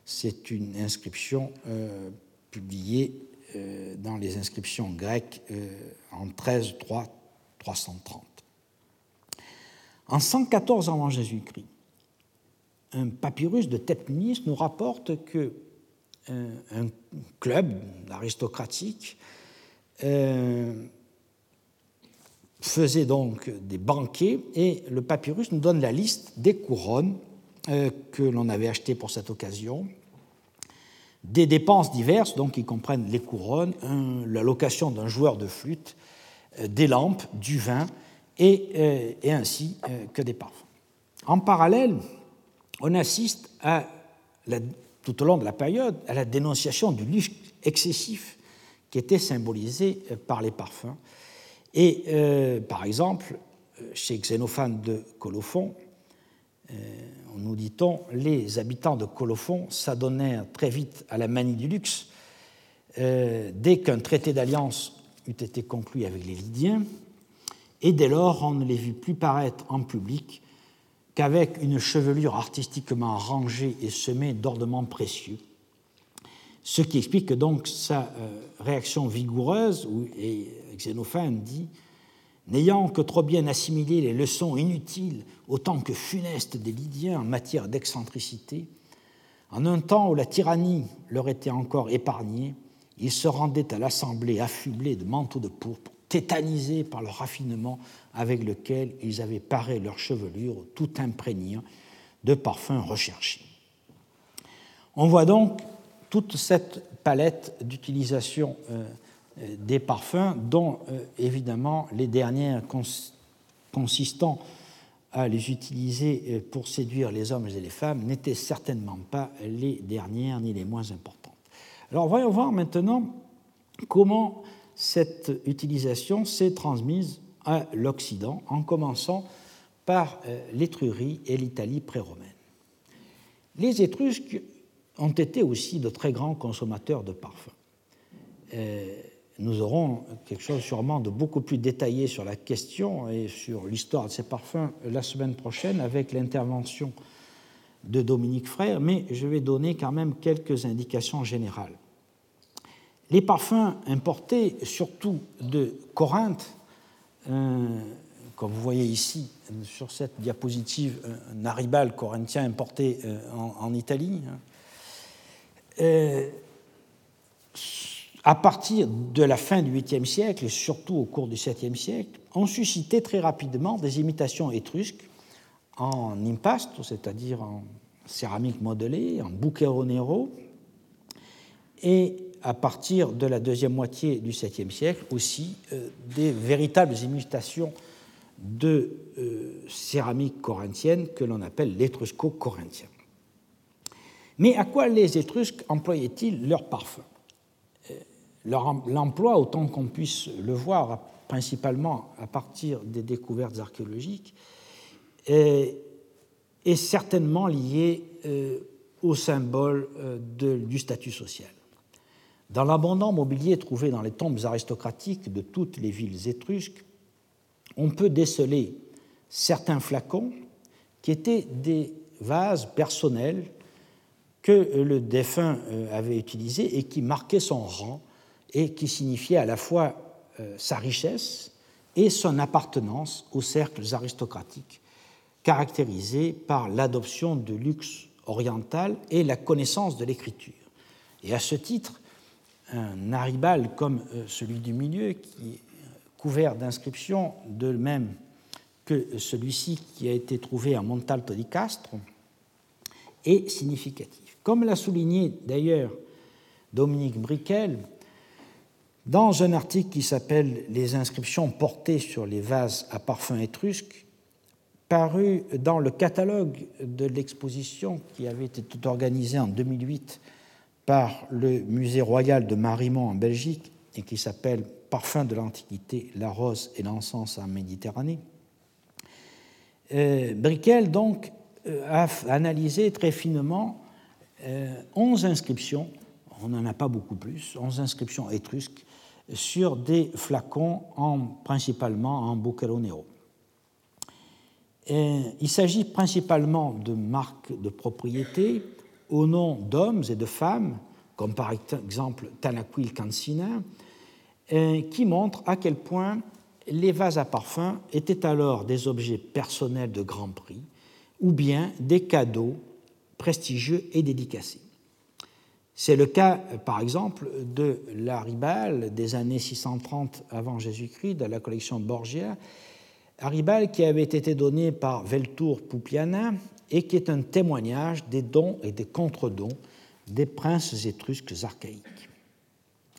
C'est une inscription euh, publiée euh, dans les inscriptions grecques en 13 3 330. En 114 avant Jésus-Christ, un papyrus de Tepnis nous rapporte que un, club aristocratique euh, faisait donc des banquets et le papyrus nous donne la liste des couronnes euh, que l'on avait achetées pour cette occasion, des dépenses diverses, donc qui comprennent les couronnes, la location d'un joueur de flûte, euh, des lampes, du vin et, et ainsi que des parfums. En parallèle, on assiste tout au long de la période à la dénonciation du luxe excessif qui était symbolisé euh, par les parfums. Et euh, par exemple, euh, chez Xénophane de Colophon, on nous dit-on, les habitants de Colophon s'adonnèrent très vite à la manie du luxe dès qu'un traité d'alliance eut été conclu avec les Lydiens, et dès lors on ne les vit plus paraître en public qu'avec une chevelure artistiquement rangée et semée d'ornements précieux. Ce qui explique donc sa euh, réaction vigoureuse, où Xénophane dit N'ayant que trop bien assimilé les leçons inutiles autant que funestes des Lydiens en matière d'excentricité, en un temps où la tyrannie leur était encore épargnée, ils se rendaient à l'assemblée affublés de manteaux de pourpre, tétanisés par le raffinement avec lequel ils avaient paré leur chevelure, tout imprégnant de parfums recherchés. On voit donc toute cette palette d'utilisation euh, des parfums, dont euh, évidemment les dernières consistant à les utiliser euh, pour séduire les hommes et les femmes n'étaient certainement pas les dernières ni les moins importantes. Alors voyons voir maintenant comment cette utilisation s'est transmise à l'Occident, en commençant par euh, l'Étrurie et l'Italie pré-romaine. Les Étrusques ont été aussi de très grands consommateurs de parfums. Euh, nous aurons quelque chose sûrement de beaucoup plus détaillé sur la question et sur l'histoire de ces parfums la semaine prochaine avec l'intervention de Dominique Frère, mais je vais donner quand même quelques indications générales. Les parfums importés surtout de Corinthe comme vous voyez ici sur cette diapositive, un corinthien importé euh, en, Italie. Hein. Euh, à partir de la fin du 8e siècle, et surtout au cours du 7e siècle, ont suscité très rapidement des imitations étrusques en impasto, c'est-à-dire en céramique modelée, en bucchero nero, et à partir de la deuxième moitié du 7e siècle aussi euh, des véritables imitations de euh, céramique corinthienne que l'on appelle l'étrusco-corinthien. Mais à quoi les Étrusques employaient-ils leur parfum? L'emploi, autant qu'on puisse le voir, principalement à partir des découvertes archéologiques, est, certainement lié au symbole du statut social. Dans l'abondant mobilier trouvé dans les tombes aristocratiques de toutes les villes étrusques, on peut déceler certains flacons qui étaient des vases personnels que le défunt euh, avait utilisés et qui marquaient son rang et qui signifiaient à la fois euh, sa richesse et son appartenance aux cercles aristocratiques, caractérisés par l'adoption de luxe oriental et la connaissance de l'écriture. Et à ce titre, un aribal comme euh, celui du milieu, est couvert d'inscriptions de même que celui-ci qui a été trouvé à Montalto di Castro, est significatif. Comme l'a souligné d'ailleurs Dominique Briquel, dans un article qui s'appelle Les inscriptions portées sur les vases à parfum étrusque, paru dans le catalogue de l'exposition qui avait été organisée en 2008 par le Musée royal de Marimont en Belgique et qui s'appelle Parfum de l'Antiquité, la rose et l'encens en Méditerranée. Euh, Briquel donc euh, a analysé très finement euh, onze inscriptions, on n'en a pas beaucoup plus, onze inscriptions étrusques sur des flacons en, principalement en Bucero Nero. il s'agit principalement de marques de propriété au nom d'hommes et de femmes, comme par exemple Tanaquil Cancina, qui montrent à quel point les vases à parfum étaient alors des objets personnels de grand prix ou bien des cadeaux prestigieux et dédicacés. C'est le cas, par exemple, de la ribale des années 630 avant Jésus-Christ de la collection Borgia, ribale qui avait été donnée par Veltour Pupiana et qui est un témoignage des dons et des contre-dons des princes étrusques archaïques.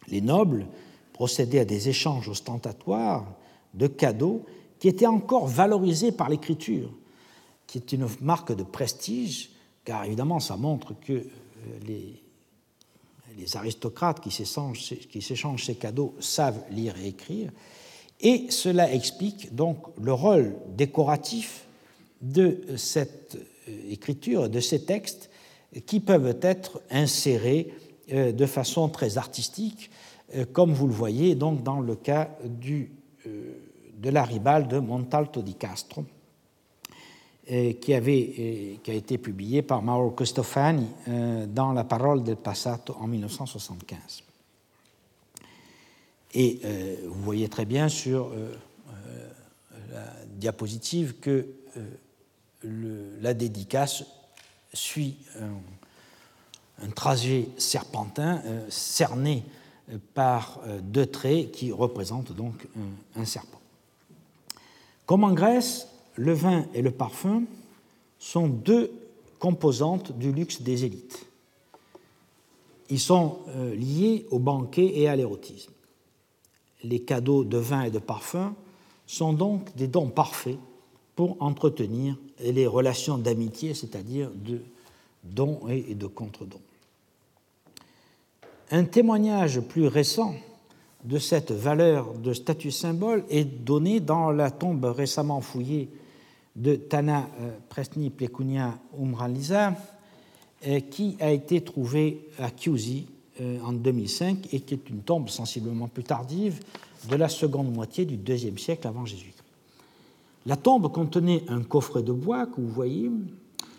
Les nobles procédaient à des échanges ostentatoires de cadeaux qui étaient encore valorisés par l'écriture, qui est une marque de prestige, car évidemment ça montre que euh, les, les aristocrates qui s'échangent ces cadeaux savent lire et écrire, et cela explique donc le rôle décoratif de cette euh, écriture, de ces textes, qui peuvent être insérés euh, de façon très artistique, euh, comme vous le voyez donc dans le cas de la ribale de Montalto di Castro, qui, avait, qui a été publié par Mauro Costofani dans La Parole del Passato en 1975. Et vous voyez très bien sur la diapositive que la dédicace suit un, trajet serpentin euh, cerné euh, par euh, deux traits qui représentent donc un, serpent. Comme en Grèce, le vin et le parfum sont deux composantes du luxe des élites. Ils sont liés au banquet et à l'érotisme. Les cadeaux de vin et de parfum sont donc des dons parfaits pour entretenir les relations d'amitié, c'est-à-dire de dons et de contre-dons. Un témoignage plus récent de cette valeur de statut symbole est donné dans la tombe récemment fouillée de Tana euh, Presni Plekunia Umraliza, euh, qui a été trouvée à Chiusi euh, en 2005 et qui est une tombe sensiblement plus tardive de la seconde moitié du IIe siècle avant Jésus-Christ. La tombe contenait un coffret de bois que vous voyez,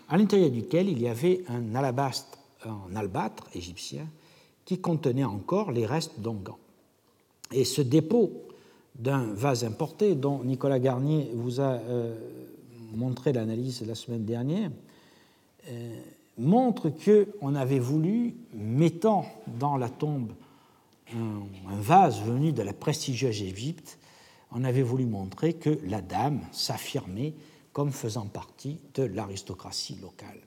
à l'intérieur duquel il y avait un alabastre en albâtre égyptien qui contenait encore les restes d'onguents. Et ce dépôt d'un vase importé, dont Nicolas Garnier vous a montré l'analyse la semaine dernière, euh, montre qu'on avait voulu, mettant dans la tombe un, vase venu de la prestigieuse Égypte, on avait voulu montrer que la dame s'affirmait comme faisant partie de l'aristocratie locale.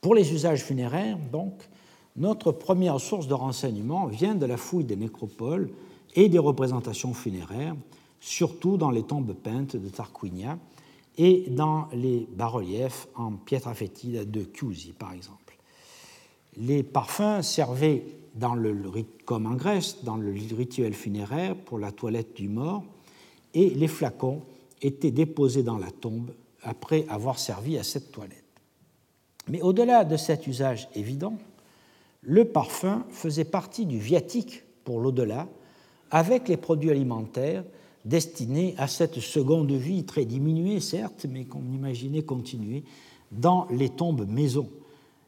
Pour les usages funéraires, donc, notre première source de renseignement vient de la fouille des nécropoles et des représentations funéraires, surtout dans les tombes peintes de Tarquinia et dans les bas-reliefs en pietra fetida de Chiusi, par exemple. Les parfums servaient dans le, comme en Grèce, dans le rituel funéraire pour la toilette du mort, et les flacons étaient déposés dans la tombe après avoir servi à cette toilette. Mais au-delà de cet usage évident, le parfum faisait partie du viatique pour l'au-delà, avec les produits alimentaires destinés à cette seconde vie très diminuée, certes, mais qu'on imaginait continuer dans les tombes maisons.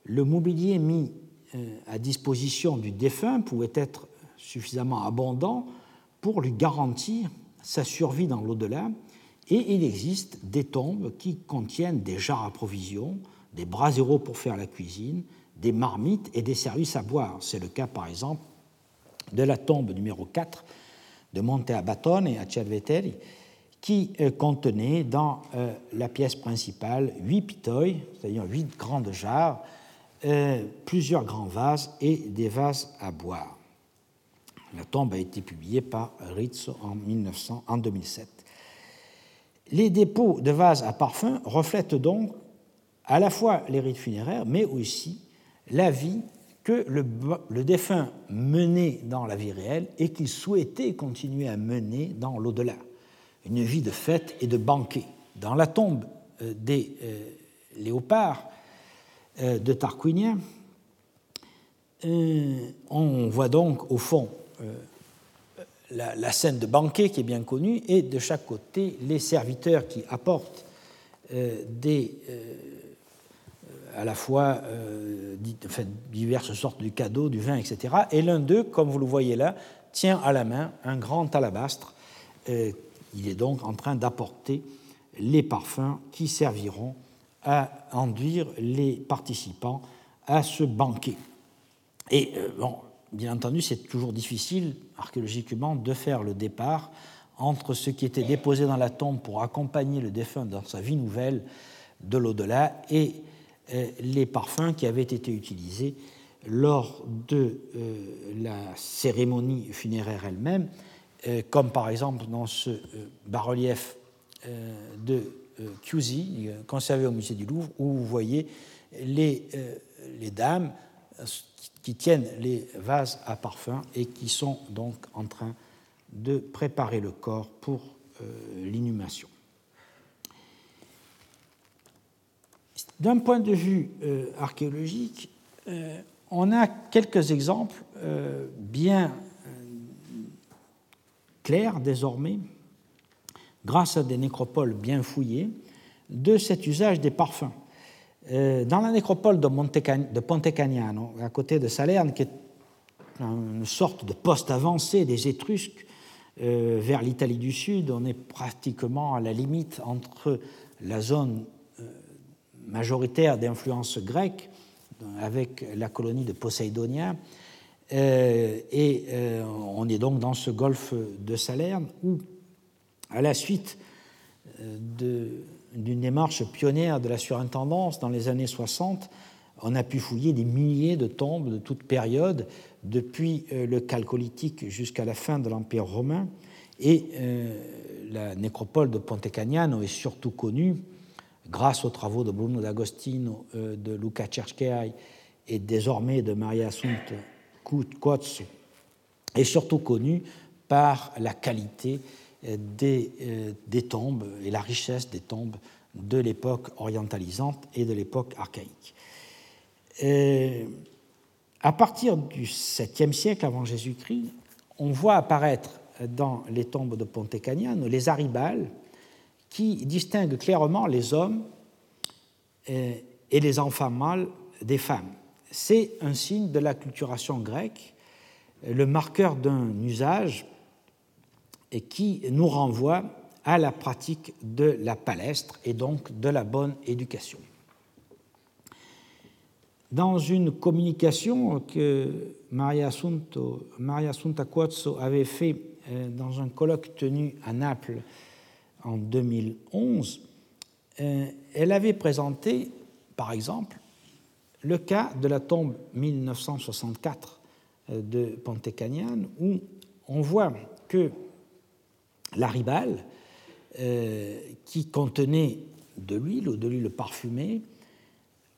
Le mobilier mis euh, à disposition du défunt pouvait être suffisamment abondant pour lui garantir sa survie dans l'au-delà, et il existe des tombes qui contiennent des jarres à provisions, des braseros pour faire la cuisine, des marmites et des services à boire. C'est le cas, par exemple, de la tombe numéro 4 de Monte Abatone à Cerveteri, qui euh, contenait dans euh, la pièce principale huit pitoi, c'est-à-dire huit grandes jarres, euh, plusieurs grands vases et des vases à boire. La tombe a été publiée par Rizzo en, 1900, en 2007. Les dépôts de vases à parfum reflètent donc à la fois les rites funéraires, mais aussi la vie le défunt menait dans la vie réelle et qu'il souhaitait continuer à mener dans l'au-delà. Une vie de fête et de banquet. Dans la tombe euh, des euh, léopards euh, de Tarquinien, on voit donc au fond la, la, scène de banquet qui est bien connue et de chaque côté les serviteurs qui apportent des à la fois euh, diverses sortes de cadeaux, du vin, etc. Et l'un d'eux, comme vous le voyez là, tient à la main un grand alabastre. Euh, il est donc en train d'apporter les parfums qui serviront à enduire les participants à ce banquet. Et euh, bien entendu, c'est toujours difficile archéologiquement de faire le départ entre ce qui était déposé dans la tombe pour accompagner le défunt dans sa vie nouvelle de l'au-delà et les parfums qui avaient été utilisés lors de euh, la cérémonie funéraire elle-même, euh, comme par exemple dans ce bas-relief de Cusi, conservé au musée du Louvre, où vous voyez les, les dames qui tiennent les vases à parfum et qui sont donc en train de préparer le corps pour l'inhumation. D'un point de vue euh, archéologique, euh, on a quelques exemples euh, bien clairs désormais, grâce à des nécropoles bien fouillées, de cet usage des parfums. dans la nécropole de, de Ponte Cagnano, à côté de Salerne, qui est une sorte de poste avancé des Étrusques vers l'Italie du Sud, on est pratiquement à la limite entre la zone majoritaire d'influence grecque, avec la colonie de Poséidonia. Euh, et euh, on est donc dans ce golfe de Salerne où, à la suite euh, d'une démarche pionnière de la surintendance dans les années 60, on a pu fouiller des milliers de tombes de toute période, depuis le Chalcolithique jusqu'à la fin de l'Empire romain. Et la nécropole de Ponte Cagnano est surtout connue grâce aux travaux de Bruno D'Agostino, euh, de Luca Cerchei et désormais de Maria Assunta Cozzo, est surtout connue par la qualité euh, des, euh, des, tombes et la richesse des tombes de l'époque orientalisante et de l'époque archaïque. à partir du 7e siècle avant Jésus-Christ, on voit apparaître dans les tombes de Ponte Cagnano les aribales, qui distingue clairement les hommes euh, et les enfants mâles des femmes. C'est un signe de la culturation grecque, le marqueur d'un usage qui nous renvoie à la pratique de la palestre et donc de la bonne éducation. Dans une communication que Maria, Maria Assunta Quazzo avait fait euh, dans un colloque tenu à Naples en 2011, euh, elle avait présenté, par exemple, le cas de la tombe 1964 euh, de Pontécanian, où on voit que la ribale, euh, qui contenait de l'huile ou de l'huile parfumée,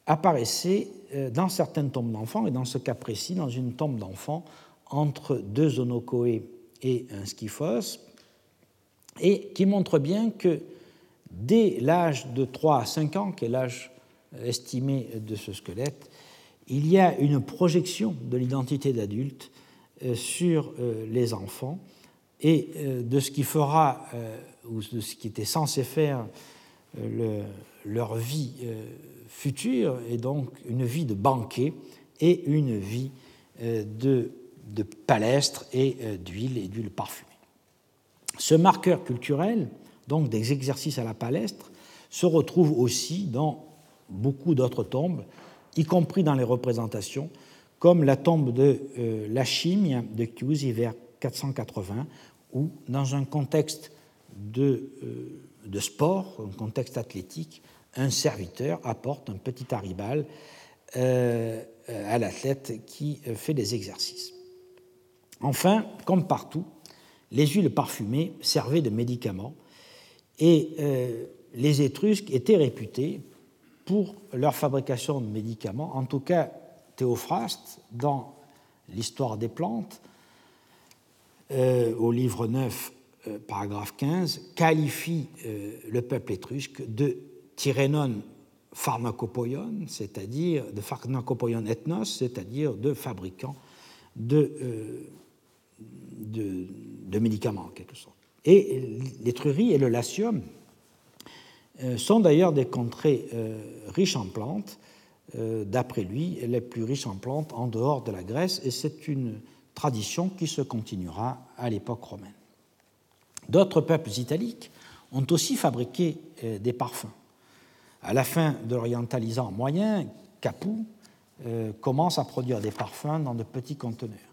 apparaissait dans certaines tombes d'enfants, et dans ce cas précis, dans une tombe d'enfant, entre deux onokoé et un skyphos, et qui montre bien que dès l'âge de 3 à 5 ans, qui est l'âge estimé de ce squelette, il y a une projection de l'identité d'adulte euh, sur euh, les enfants et euh, de ce qui fera, ou de ce qui était censé faire leur vie future, et donc une vie de banquet et une vie de, de palestre et d'huile et d'huile parfumée. Ce marqueur culturel, donc des exercices à la palestre, se retrouve aussi dans beaucoup d'autres tombes, y compris dans les représentations, comme la tombe de euh, la Chimie de Chiusi vers 480, où, dans un contexte de, euh, de, sport, un contexte athlétique, un serviteur apporte un petit aribal euh, à l'athlète qui fait des exercices. Enfin, comme partout, les huiles parfumées servaient de médicaments et euh, les Étrusques étaient réputés pour leur fabrication de médicaments. En tout cas, Théophraste, dans l'histoire des plantes, euh, au livre 9, euh, paragraphe 15, qualifie le peuple étrusque de tyrénon pharmacopoion, c'est-à-dire de pharmacopoion ethnos, c'est-à-dire de fabricants de, de, de médicaments en quelque sorte. Et l'Étrurie et le Latium euh, sont d'ailleurs des contrées euh, riches en plantes, euh, d'après lui, les plus riches en plantes en dehors de la Grèce, et c'est une tradition qui se continuera à l'époque romaine. D'autres peuples italiques ont aussi fabriqué des parfums. À la fin de l'orientalisant moyen, Capoue commence à produire des parfums dans de petits conteneurs.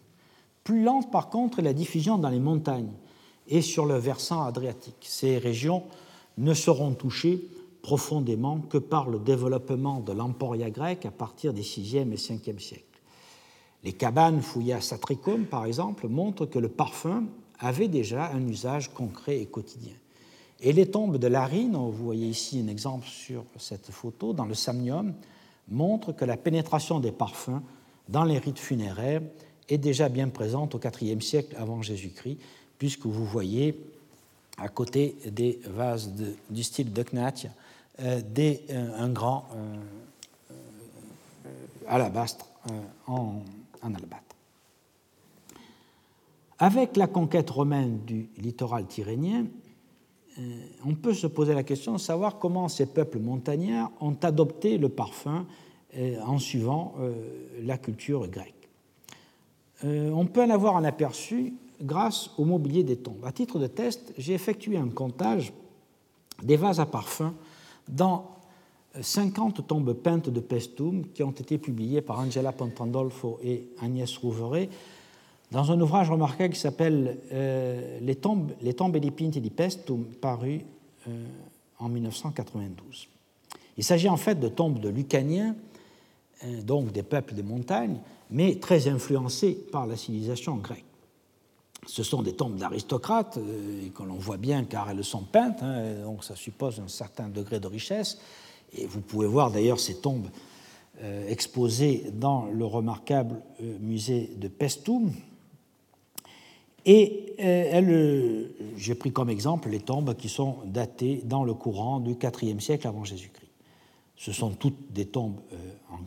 Plus lente par contre est la diffusion dans les montagnes, et sur le versant adriatique. Ces régions ne seront touchées profondément que par le développement de l'emporia grec à partir des 6e et 5e siècles. Les cabanes fouillées à Satricum, par exemple, montrent que le parfum avait déjà un usage concret et quotidien. Et les tombes de Larine, vous voyez ici un exemple sur cette photo, dans le Samnium, montrent que la pénétration des parfums dans les rites funéraires est déjà bien présente au IVe siècle avant Jésus-Christ, puisque vous voyez à côté des vases du style de euh, euh, un grand euh, alabastre en, en albâtre. Avec la conquête romaine du littoral tyrrhénien, on peut se poser la question de savoir comment ces peuples montagnards ont adopté le parfum en suivant la culture grecque. On peut en avoir un aperçu grâce au mobilier des tombes. À titre de test, j'ai effectué un comptage des vases à parfum dans 50 tombes peintes de Pestum qui ont été publiées par Angela Pontandolfo et Agnès Rouveret dans un ouvrage remarquable qui s'appelle euh, Les tombes, les tombes les pinti di Pestum, paru euh, en 1992. Il s'agit en fait de tombes de Lucaniens, euh, donc des peuples des montagnes, mais très influencés par la civilisation grecque ce sont des tombes d'aristocrates, euh, que l'on voit bien car elles sont peintes, hein, donc ça suppose un certain degré de richesse. Et vous pouvez voir d'ailleurs ces tombes euh, exposées dans le remarquable euh, musée de Pestum. Et j'ai pris comme exemple les tombes qui sont datées dans le courant du IVe siècle avant Jésus-Christ. Ce sont toutes des tombes en,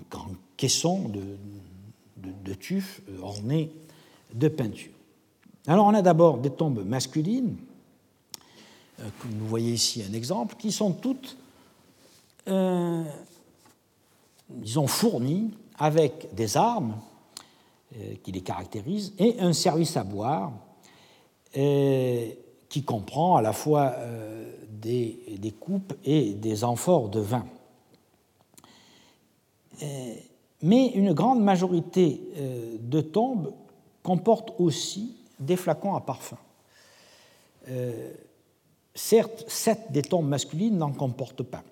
caisson caissons de, de, de tufs ornées de peintures. Alors on a d'abord des tombes masculines, euh, vous voyez ici un exemple, qui sont toutes, euh, disons, fournies avec des armes euh, qui les caractérisent et un service à boire qui comprend à la fois des, coupes et des amphores de vin. Mais une grande majorité de tombes comportent aussi des flacons à parfum. Euh, certes, sept des tombes masculines n'en comportent pas,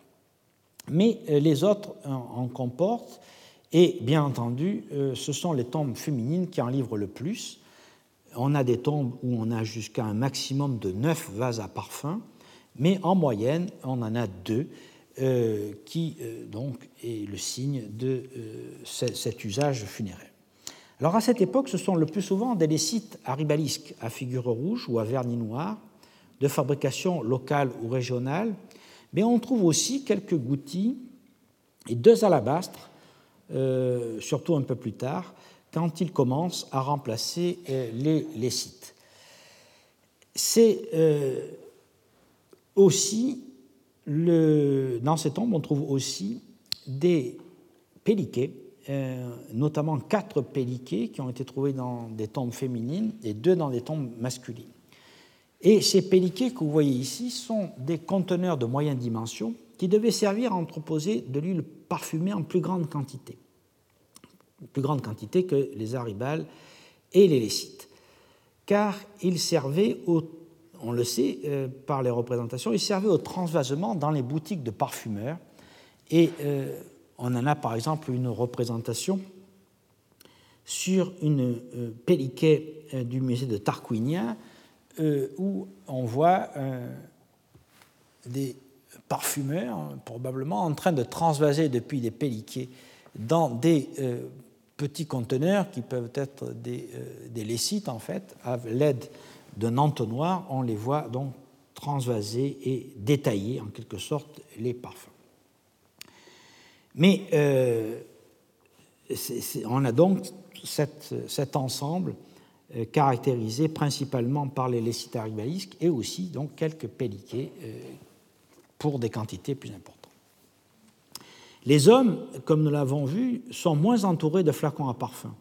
mais euh, les autres en, comportent, et bien entendu, euh, ce sont les tombes féminines qui en livrent le plus. On a des tombes où on a jusqu'à un maximum de neuf vases à parfum, mais en moyenne, on en a deux, qui donc est le signe de cet usage funéraire. Alors à cette époque, ce sont le plus souvent des lécites à ribalisque, à figure rouge ou à vernis noir, de fabrication locale ou régionale, mais on trouve aussi quelques gouttis et deux alabastres, euh, surtout un peu plus tard, quand ils commencent à remplacer euh, les lécites. C'est euh, aussi, dans ces tombes, on trouve aussi des péliquets euh, notamment quatre péliquets qui ont été trouvés dans des tombes féminines et deux dans des tombes masculines. Et ces pelliquets que vous voyez ici sont des conteneurs de moyenne dimension qui devaient servir à entreposer de l'huile parfumée en plus grande quantité, plus grande quantité que les aribales et les lécites, car ils servaient au, on le sait euh, par les représentations, ils servaient au transvasement dans les boutiques de parfumeurs. Et euh, on en a par exemple une représentation sur une euh, pelliquet du musée de Tarquinia où on voit des parfumeurs, probablement, en train de transvaser depuis des pelliquets dans des petits conteneurs qui peuvent être des, euh, des lécites, en fait, à l'aide d'un entonnoir, on les voit donc transvaser et détailler en quelque sorte les parfums. Mais euh, on a donc cet ensemble euh, caractérisé principalement par les lécites aribalisques et aussi donc quelques pelliquets pour des quantités plus importantes. Les hommes, comme nous l'avons vu, sont moins entourés de flacons à parfum.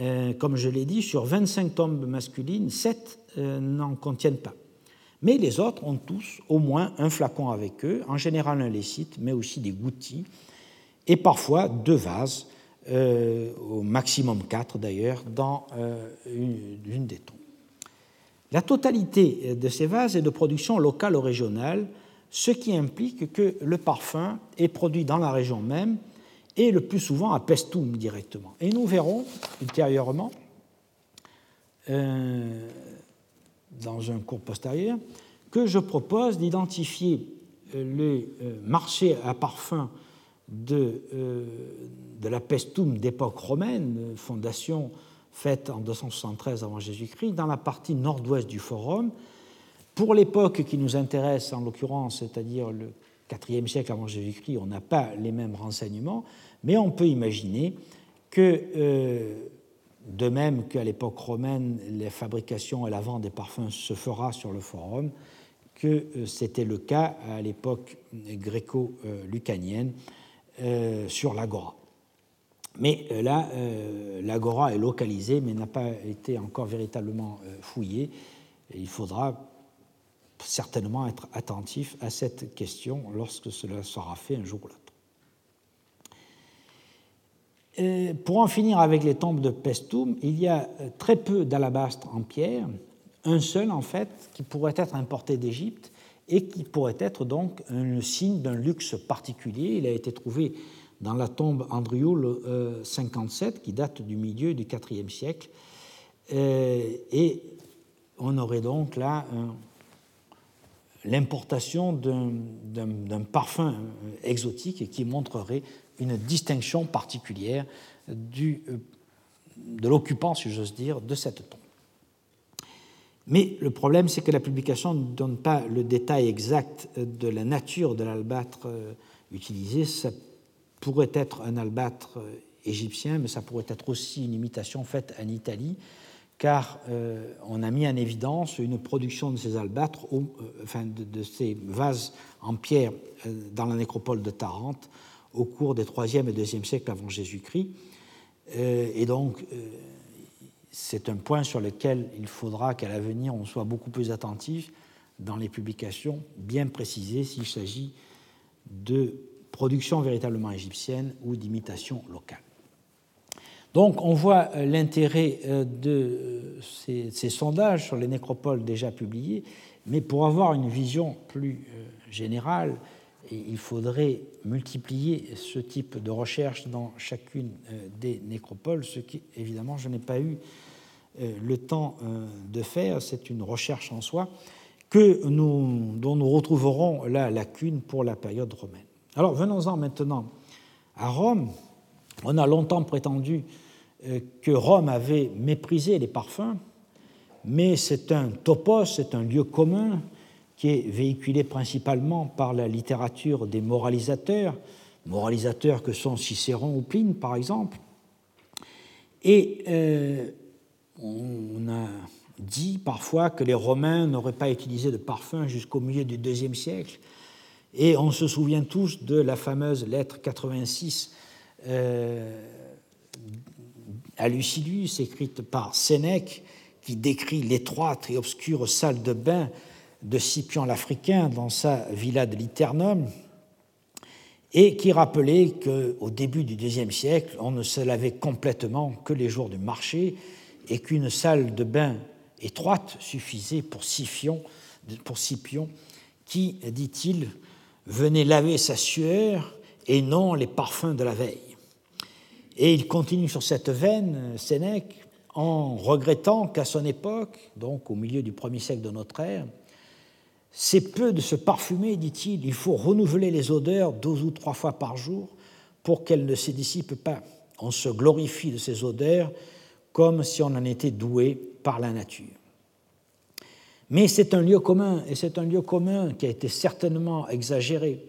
Euh, comme je l'ai dit, sur 25 tombes masculines, 7 euh, n'en contiennent pas. Mais les autres ont tous au moins un flacon avec eux, en général un lécite, mais aussi des gouttis, et parfois deux vases, euh, au maximum quatre d'ailleurs, dans une, des tombes. La totalité de ces vases est de production locale ou régionale, ce qui implique que le parfum est produit dans la région même et le plus souvent à Pestum directement. Et nous verrons ultérieurement, euh, dans un cours postérieur, que je propose d'identifier euh, le euh, marché à parfum de, de la Pestum d'époque romaine, fondation faite en 273 avant Jésus-Christ, dans la partie nord-ouest du Forum, pour l'époque qui nous intéresse, en l'occurrence, c'est-à-dire le IVe siècle avant Jésus-Christ, on n'a pas les mêmes renseignements, mais on peut imaginer que, euh, de même qu'à l'époque romaine, la fabrication et la vente des parfums se fera sur le forum, que euh, c'était le cas à l'époque gréco-lucanienne euh, sur l'agora. Mais là, l'agora est localisée, mais n'a pas été encore véritablement fouillée. il faudra certainement être attentif à cette question lorsque cela sera fait un jour ou l'autre. pour en finir avec les tombes de Pestum, il y a très peu d'alabastre en pierre, un seul en fait, qui pourrait être importé d'Égypte et qui pourrait être donc un signe d'un luxe particulier. Il a été trouvé dans la tombe Andrioul 57, qui date du milieu du IVe siècle. Euh, et on aurait donc là un, l'importation d'un parfum exotique qui montrerait une distinction particulière du, de l'occupant, si j'ose dire, de cette tombe. Mais le problème, c'est que la publication ne donne pas le détail exact de la nature de l'albâtre euh, utilisé. Ça pourrait être un albâtre euh, égyptien, mais ça pourrait être aussi une imitation faite en Italie car euh, on a mis en évidence une production de ces albâtres, euh, de, ces vases en pierre euh, dans la nécropole de Tarente au cours des 3e et 2e siècles avant Jésus-Christ. et donc, c'est un point sur lequel il faudra qu'à l'avenir on soit beaucoup plus attentif dans les publications, bien précisées s'il s'agit de production véritablement égyptienne ou d'imitation locale. Donc on voit euh, l'intérêt euh, de ces, sondages sur les nécropoles déjà publiés, mais pour avoir une vision plus euh, générale, il faudrait multiplier ce type de recherche dans chacune des nécropoles, ce qui évidemment je n'ai pas eu le temps de faire. C'est une recherche en soi dont nous retrouverons la lacune pour la période romaine. Alors venons-en maintenant à Rome. On a longtemps prétendu euh, que Rome avait méprisé les parfums, mais c'est un topos, c'est un lieu commun qui est véhiculé principalement par la littérature des moralisateurs, moralisateurs que sont Cicéron ou Pline par exemple. Et euh, on a dit parfois que les Romains n'auraient pas utilisé de parfum jusqu'au milieu du IIe siècle. Et on se souvient tous de la fameuse lettre 86 euh, à Lucilius, écrite par Sénèque, qui décrit l'étroite et obscure salle de bain de Scipion l'Africain dans sa villa de Liternum, et qui rappelait qu'au début du IIe siècle, on ne se lavait complètement que les jours du marché et qu'une salle de bain étroite suffisait pour Scipion, pour Scipion qui, dit-il, venait laver sa sueur et non les parfums de la veille. Et il continue sur cette veine, Sénèque, en regrettant qu'à son époque, donc au milieu du premier siècle de notre ère, c'est peu de se parfumer, dit-il, il faut renouveler les odeurs deux ou trois fois par jour pour qu'elles ne se dissipent pas. On se glorifie de ces odeurs comme si on en était doué par la nature. Mais c'est un lieu commun, et c'est un lieu commun qui a été certainement exagéré,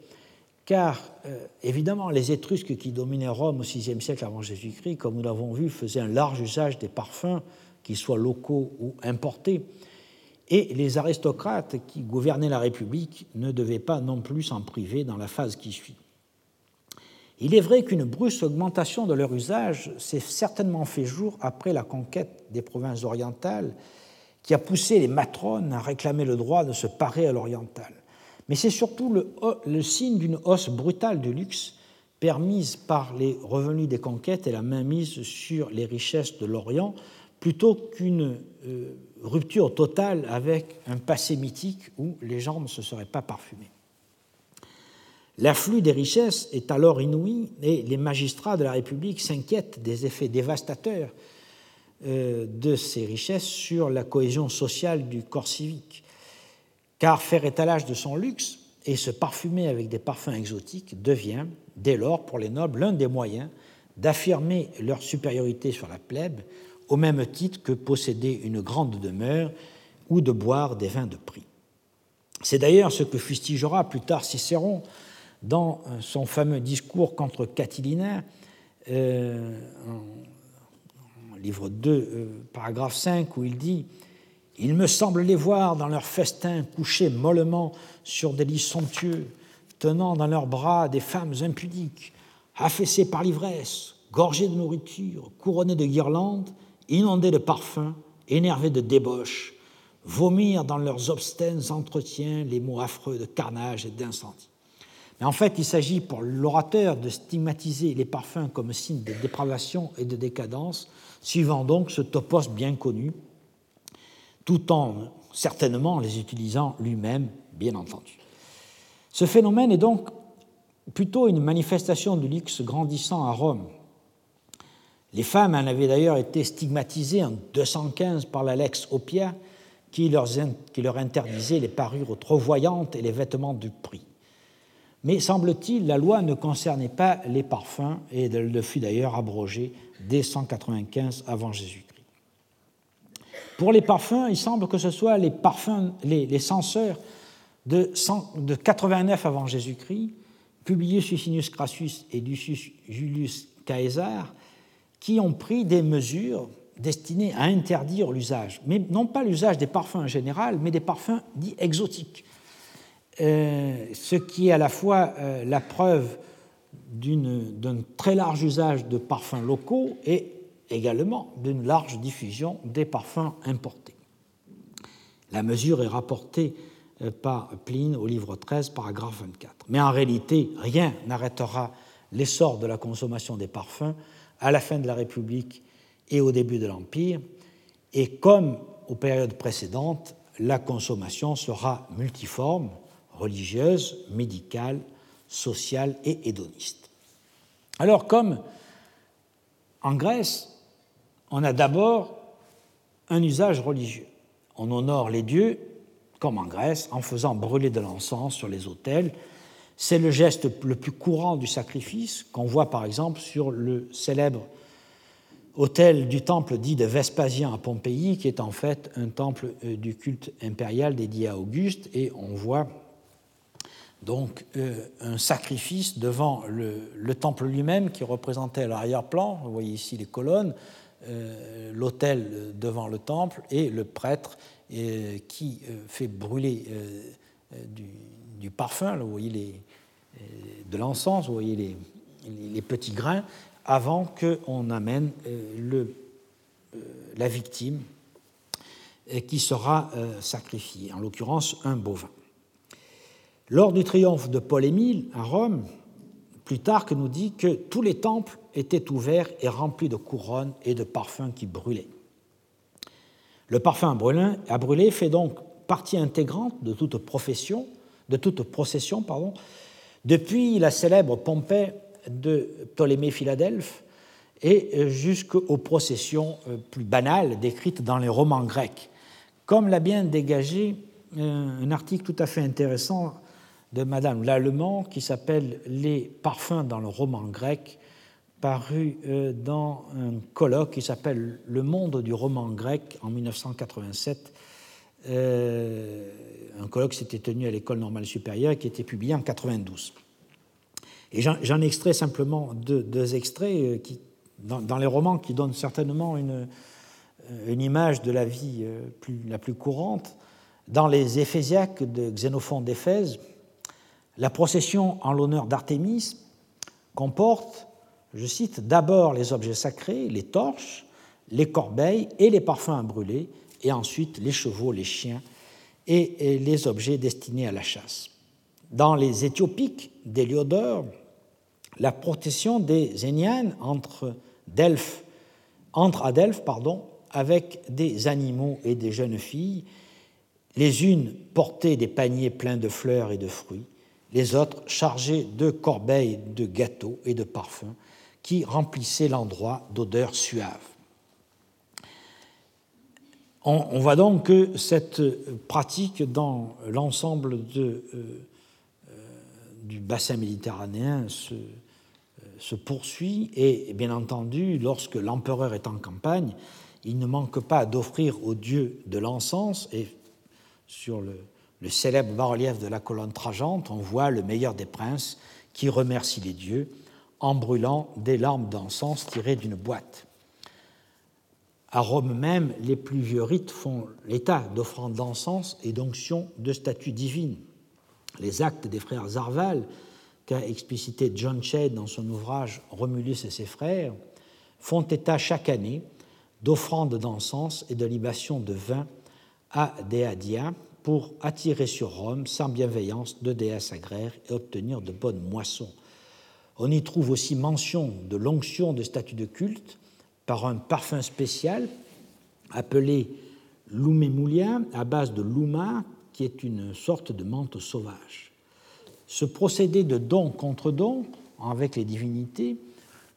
car euh, évidemment les Étrusques qui dominaient Rome au VIe siècle avant Jésus-Christ, comme nous l'avons vu, faisaient un large usage des parfums, qu'ils soient locaux ou importés, et les aristocrates qui gouvernaient la République ne devaient pas non plus s'en priver dans la phase qui suit. Il est vrai qu'une brusque augmentation de leur usage s'est certainement fait jour après la conquête des provinces orientales, qui a poussé les matrones à réclamer le droit de se parer à l'oriental. Mais c'est surtout le, le signe d'une hausse brutale du luxe permise par les revenus des conquêtes et la mainmise sur les richesses de l'Orient, plutôt qu'une euh, rupture totale avec un passé mythique où les gens ne se seraient pas parfumés. L'afflux des richesses est alors inouï et les magistrats de la République s'inquiètent des effets dévastateurs euh, de ces richesses sur la cohésion sociale du corps civique. Car faire étalage de son luxe et se parfumer avec des parfums exotiques devient, dès lors, pour les nobles, l'un des moyens d'affirmer leur supériorité sur la plèbe au même titre que posséder une grande demeure ou de boire des vins de prix. C'est d'ailleurs ce que fustigera plus tard Cicéron dans son fameux discours contre Catilina, euh, livre 2, euh, paragraphe 5, où il dit Il me semble les voir dans leurs festins couchés mollement sur des lits somptueux, tenant dans leurs bras des femmes impudiques, affaissées par l'ivresse, gorgées de nourriture, couronnées de guirlandes, inondés de parfums, énervés de débauche, vomir dans leurs obscènes entretiens les mots affreux de carnage et d'incendie. Mais en fait, il s'agit pour l'orateur de stigmatiser les parfums comme signe de dépravation et de décadence, suivant donc ce topos bien connu, tout en certainement les utilisant lui-même, bien entendu. Ce phénomène est donc plutôt une manifestation du luxe grandissant à Rome, les femmes en avaient d'ailleurs été stigmatisées en 215 par la Lex leur, qui leur interdisait les parures trop voyantes et les vêtements du prix. Mais semble-t-il, la loi ne concernait pas les parfums et elle le fut d'ailleurs abrogée dès 195 avant Jésus-Christ. Pour les parfums, il semble que ce soit les parfums, les, censeurs de, de 89 avant Jésus-Christ, Publius Licinius Crassus et Lucius Julius Caesar, qui ont pris des mesures destinées à interdire l'usage, mais non pas l'usage des parfums en général, mais des parfums dits exotiques, euh, ce qui est à la fois euh, la preuve d'un très large usage de parfums locaux et également d'une large diffusion des parfums importés. La mesure est rapportée euh, par Pline au livre 13, paragraphe 24. Mais en réalité, rien n'arrêtera l'essor de la consommation des parfums à la fin de la République et au début de l'Empire, et comme aux périodes précédentes, la consommation sera multiforme, religieuse, médicale, sociale et hédoniste. Alors comme en Grèce, on a d'abord un usage religieux. On honore les dieux, comme en Grèce, en faisant brûler de l'encens sur les autels, c'est le geste le plus courant du sacrifice qu'on voit par exemple sur le célèbre hôtel du temple dit de Vespasien à Pompéi, qui est en fait un temple euh, du culte impérial dédié à Auguste, et on voit donc euh, un sacrifice devant le, temple lui-même qui représentait l'arrière-plan, vous voyez ici les colonnes, l'autel devant le temple et le prêtre qui fait brûler du, parfum, vous voyez euh, de l'encens, vous voyez les, petits grains, avant qu'on amène euh, euh, la victime qui sera sacrifié, en l'occurrence un bovin. Lors du triomphe de Paul-Émile à Rome, Plutarque nous dit que tous les temples étaient ouverts et remplis de couronnes et de parfums qui brûlaient. Le parfum à brûler fait donc partie intégrante de toute profession, de toute procession, depuis la célèbre Pompée de Ptolémée Philadelphe et jusqu'aux processions euh, plus banales décrites dans les romans grecs, comme l'a bien dégagé euh, un article tout à fait intéressant de Madame Lallemand qui s'appelle Les parfums dans le roman grec, paru euh, dans un colloque qui s'appelle Le monde du roman grec en 1987. Euh, un colloque s'était tenu à l'École normale supérieure qui était publié en 92. Et j'en extrais simplement deux, extraits euh, qui, dans, les romans qui donnent certainement une, image de la vie la plus courante. Dans les Éphésiaques de Xénophon d'Éphèse, la procession en l'honneur d'Artémis comporte, je cite, d'abord les objets sacrés, les torches, les corbeilles et les parfums à brûler, et ensuite les chevaux, les chiens et les objets destinés à la chasse. Dans les Éthiopiques d'Héliodore, la procession des Énianes entre, Delphes, entre à Delphes pardon, avec des animaux et des jeunes filles, les unes portaient des paniers pleins de fleurs et de fruits, les autres chargés de corbeilles de gâteaux et de parfums qui remplissaient l'endroit d'odeurs suaves. On, voit donc que cette pratique dans l'ensemble euh, euh, du bassin méditerranéen euh, se, poursuit et bien entendu, lorsque l'empereur est en campagne, il ne manque pas d'offrir aux dieux de l'encens et sur le, le célèbre bas-relief de la colonne trageante, on voit le meilleur des princes qui remercie les dieux en brûlant des larmes d'encens tirées d'une boîte. À Rome même, les plus vieux rites font l'état d'offrandes d'encens et d'onctions de statues divines. Les actes des frères Zarval, qu'a explicité John Shade dans son ouvrage Romulus et ses frères, font état chaque année d'offrandes d'encens et de libations de vin à Deadia, pour attirer sur Rome sans bienveillance de déesses agraires et obtenir de bonnes moissons. On y trouve aussi mention de l'onction de statues de culte par un parfum spécial appelé l'oumémoulia à base de louma, qui est une sorte de menthe sauvage. Ce procédé de don contre don avec les divinités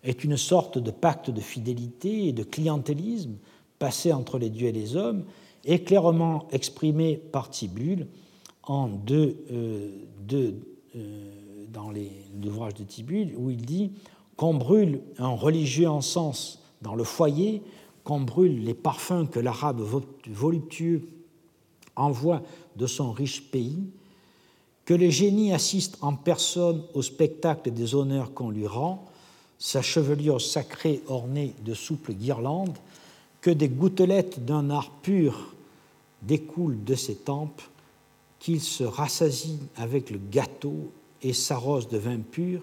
est une sorte de pacte de fidélité et de clientélisme passé entre les dieux et les hommes est clairement exprimé par Tibulle en deux, euh, euh, dans l'ouvrage de Tibulle, où il dit qu'on brûle un religieux encens dans le foyer, qu'on brûle les parfums que l'arabe voluptueux envoie de son riche pays, que le génie assiste en personne au spectacle des honneurs qu'on lui rend, sa chevelure sacrée ornée de souples guirlandes, que des gouttelettes d'un art pur découle de ces tempes qu'il se rassasie avec le gâteau et s'arrose de vin pur,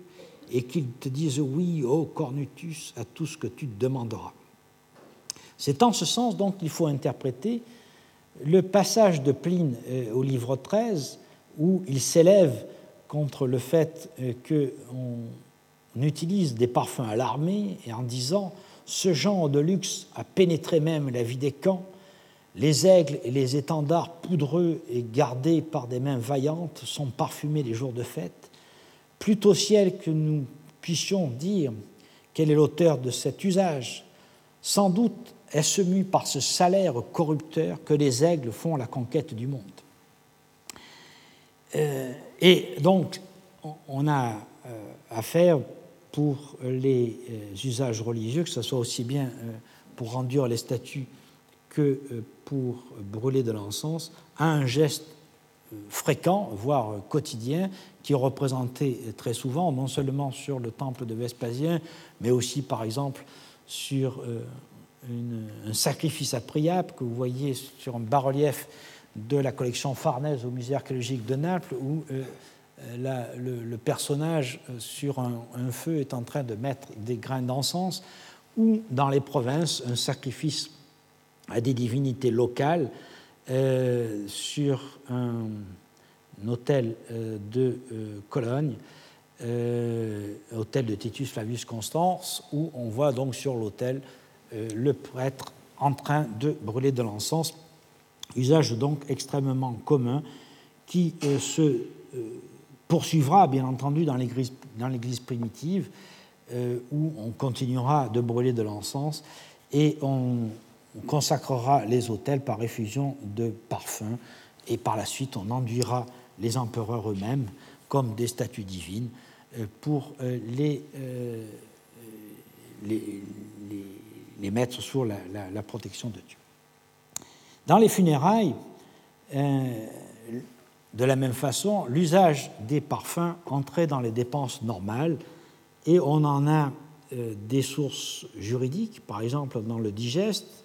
et qu'il te dise oui, ô Cornutus, à tout ce que tu te demanderas. C'est en ce sens donc qu'il faut interpréter le passage de Pline euh, au livre 13, où il s'élève contre le fait euh, qu'on utilise des parfums à l'armée, et en disant ce genre de luxe a pénétré même la vie des camps, les aigles et les étendards poudreux et gardés par des mains vaillantes sont parfumés les jours de fête. Plutôt ciel que nous puissions dire quel est l'auteur de cet usage. Sans doute est-ce mu par ce salaire corrupteur que les aigles font la conquête du monde. Euh, et donc, on a euh, affaire pour les euh, usages religieux, que ce soit aussi bien pour rendre les statues que pour brûler de l'encens à un geste euh, fréquent, voire quotidien, qui est représenté très souvent, non seulement sur le temple de Vespasien, mais aussi, par exemple, sur euh, un sacrifice à Priape, que vous voyez sur un bas-relief de la collection Farnèse au musée archéologique de Naples, où euh, le, personnage sur un, feu est en train de mettre des grains d'encens, ou dans les provinces, un sacrifice à des divinités locales sur un, hôtel de Cologne, hôtel de Titus Flavius Constance, où on voit donc sur l'hôtel le prêtre en train de brûler de l'encens, usage donc extrêmement commun qui se poursuivra bien entendu dans l'Église primitive, euh, où on continuera de brûler de l'encens et on consacrera les autels par effusion de parfums, et par la suite on enduira les empereurs eux-mêmes comme des statues divines euh, pour euh, les, les, mettre sous la, protection de Dieu. Dans les funérailles, de la même façon, l'usage des parfums entrait dans les dépenses normales et on en a euh, des sources juridiques, par exemple dans le digeste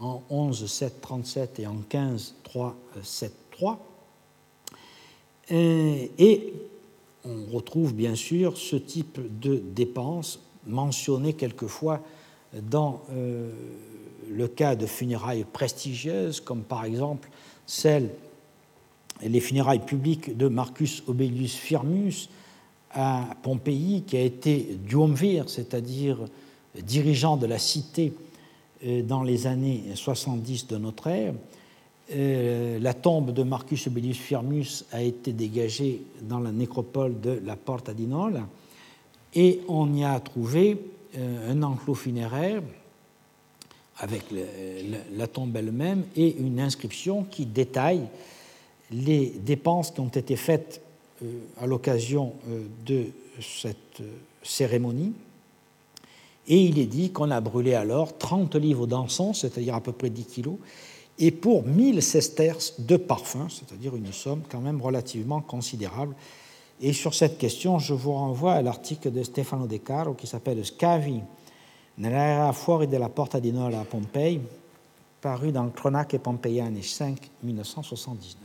en 11, 7, 37 et en 15, 3, 7, 3. Et on retrouve bien sûr ce type de dépenses mentionnées quelquefois dans euh, le cas de funérailles prestigieuses, comme par exemple celle les funérailles publiques de Marcus Aubelius Firmus à Pompéi, qui a été duumvir, c'est-à-dire dirigeant de la cité dans les années 70 de notre ère. Euh, la tombe de Marcus Aubelius Firmus a été dégagée dans la nécropole de la Porta di Nola et on y a trouvé euh, un enclos funéraire avec la tombe elle-même et une inscription qui détaille les dépenses qui ont été faites euh, à l'occasion euh, de cette euh, cérémonie. Et il est dit qu'on a brûlé alors 30 livres d'encens, c'est-à-dire à peu près 10 kilos, et pour 1000 sesterces de parfum, c'est-à-dire une somme quand même relativement considérable. Et sur cette question, je vous renvoie à l'article de Stefano De Caro qui s'appelle Scavi nell'era fuori della porta di Nola a Pompei, paru dans Cronache Pompeiane 5 1979.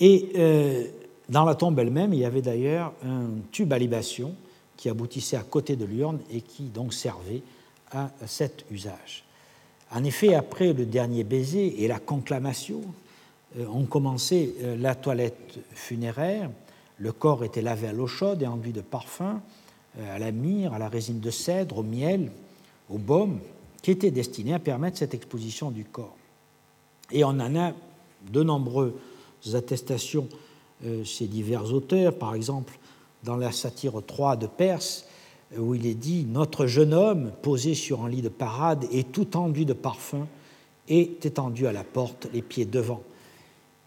Et euh, dans la tombe elle-même, il y avait d'ailleurs un tube à libation qui aboutissait à côté de l'urne et qui donc servait à cet usage. En effet, après le dernier baiser et la conclamation, euh, on commençait euh, la toilette funéraire. Le corps était lavé à l'eau chaude et enduit de parfum, à la myrrhe, à la résine de cèdre, au miel, au baume, qui étaient destinés à permettre cette exposition du corps. Et on en a de nombreux attestations euh, chez divers auteurs, par exemple dans la satire 3 de Perse, euh, où il est dit Notre jeune homme, posé sur un lit de parade et tout enduit de parfum, est étendu à la porte, les pieds devant.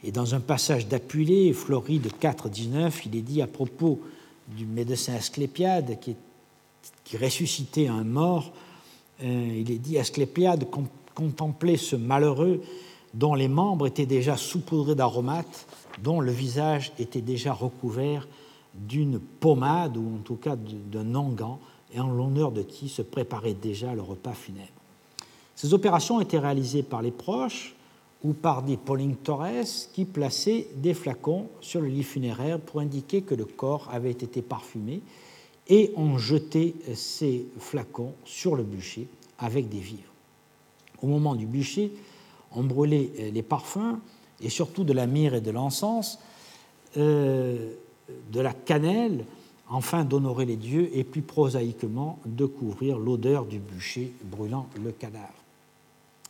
Et dans un passage d'Apulée, Floride 4.19, il est dit à propos du médecin Asclépiade qui, qui ressuscitait un mort, euh, il est dit Asclépiade contemplait ce malheureux dont les membres étaient déjà saupoudrés d'aromates, dont le visage était déjà recouvert d'une pommade ou en tout cas d'un onguent, et en l'honneur de qui se préparait déjà le repas funèbre. Ces opérations étaient réalisées par les proches ou par des torres qui plaçaient des flacons sur le lit funéraire pour indiquer que le corps avait été parfumé et on jetait ces flacons sur le bûcher avec des vivres. Au moment du bûcher, on brûlait euh, les parfums, et surtout de la myrrhe et de l'encens, euh, de la cannelle, afin d'honorer les dieux, et plus prosaïquement de couvrir l'odeur du bûcher brûlant le cadavre.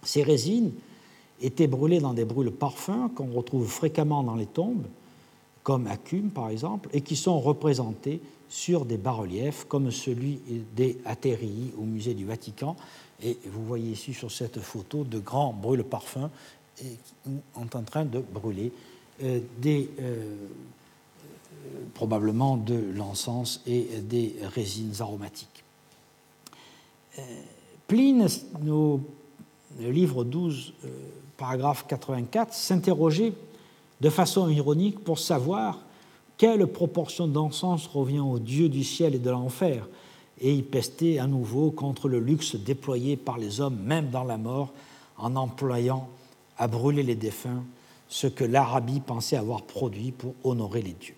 Ces résines étaient brûlées dans des brûles parfums qu'on retrouve fréquemment dans les tombes, comme à par exemple, et qui sont représentés sur des bas-reliefs comme celui des Aterii au musée du Vatican, et vous voyez ici sur cette photo de grands brûle-parfums en train de brûler euh, des, euh, probablement de l'encens et des résines aromatiques. Euh, Pline, au livre 12, paragraphe 84, s'interrogeait de façon ironique pour savoir quelle proportion d'encens revient aux dieux du ciel et de l'enfer et y pestait à nouveau contre le luxe déployé par les hommes, même dans la mort, en employant à brûler les défunts ce que l'Arabie pensait avoir produit pour honorer les dieux.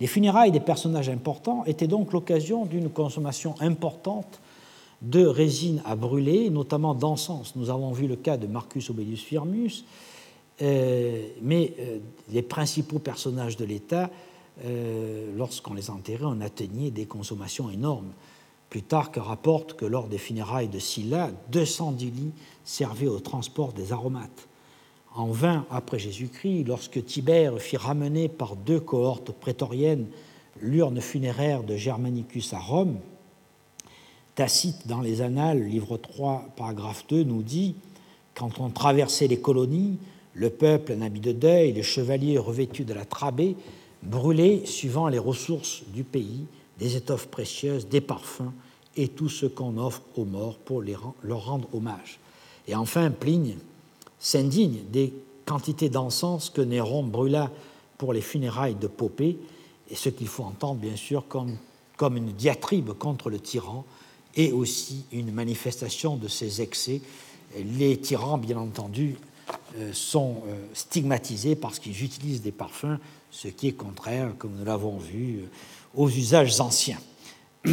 Les funérailles des personnages importants étaient donc l'occasion d'une consommation importante de résine à brûler, notamment d'encens. Nous avons vu le cas de Marcus Obedius Firmus, euh, mais euh, les principaux personnages de l'État, euh, lorsqu'on les enterrait, on atteignait des consommations énormes. Plutarque rapporte que lors des funérailles de Sylla, 210 lits servaient au transport des aromates. En 20 après Jésus-Christ, lorsque Tibère fit ramener par deux cohortes prétoriennes l'urne funéraire de Germanicus à Rome, Tacite, dans les Annales, livre 3, paragraphe 2, nous dit Quand on traversait les colonies, le peuple en habit de deuil, les chevaliers revêtus de la trabée, brûlaient, suivant les ressources du pays, des étoffes précieuses, des parfums et tout ce qu'on offre aux morts pour leur rendre hommage. Et enfin, Pligne s'indigne des quantités d'encens que Néron brûla pour les funérailles de Popée, et ce qu'il faut entendre bien sûr comme, comme une diatribe contre le tyran, et aussi une manifestation de ses excès. Les tyrans, bien entendu, euh, sont euh, stigmatisés parce qu'ils utilisent des parfums, ce qui est contraire, comme nous l'avons vu, euh, aux usages anciens.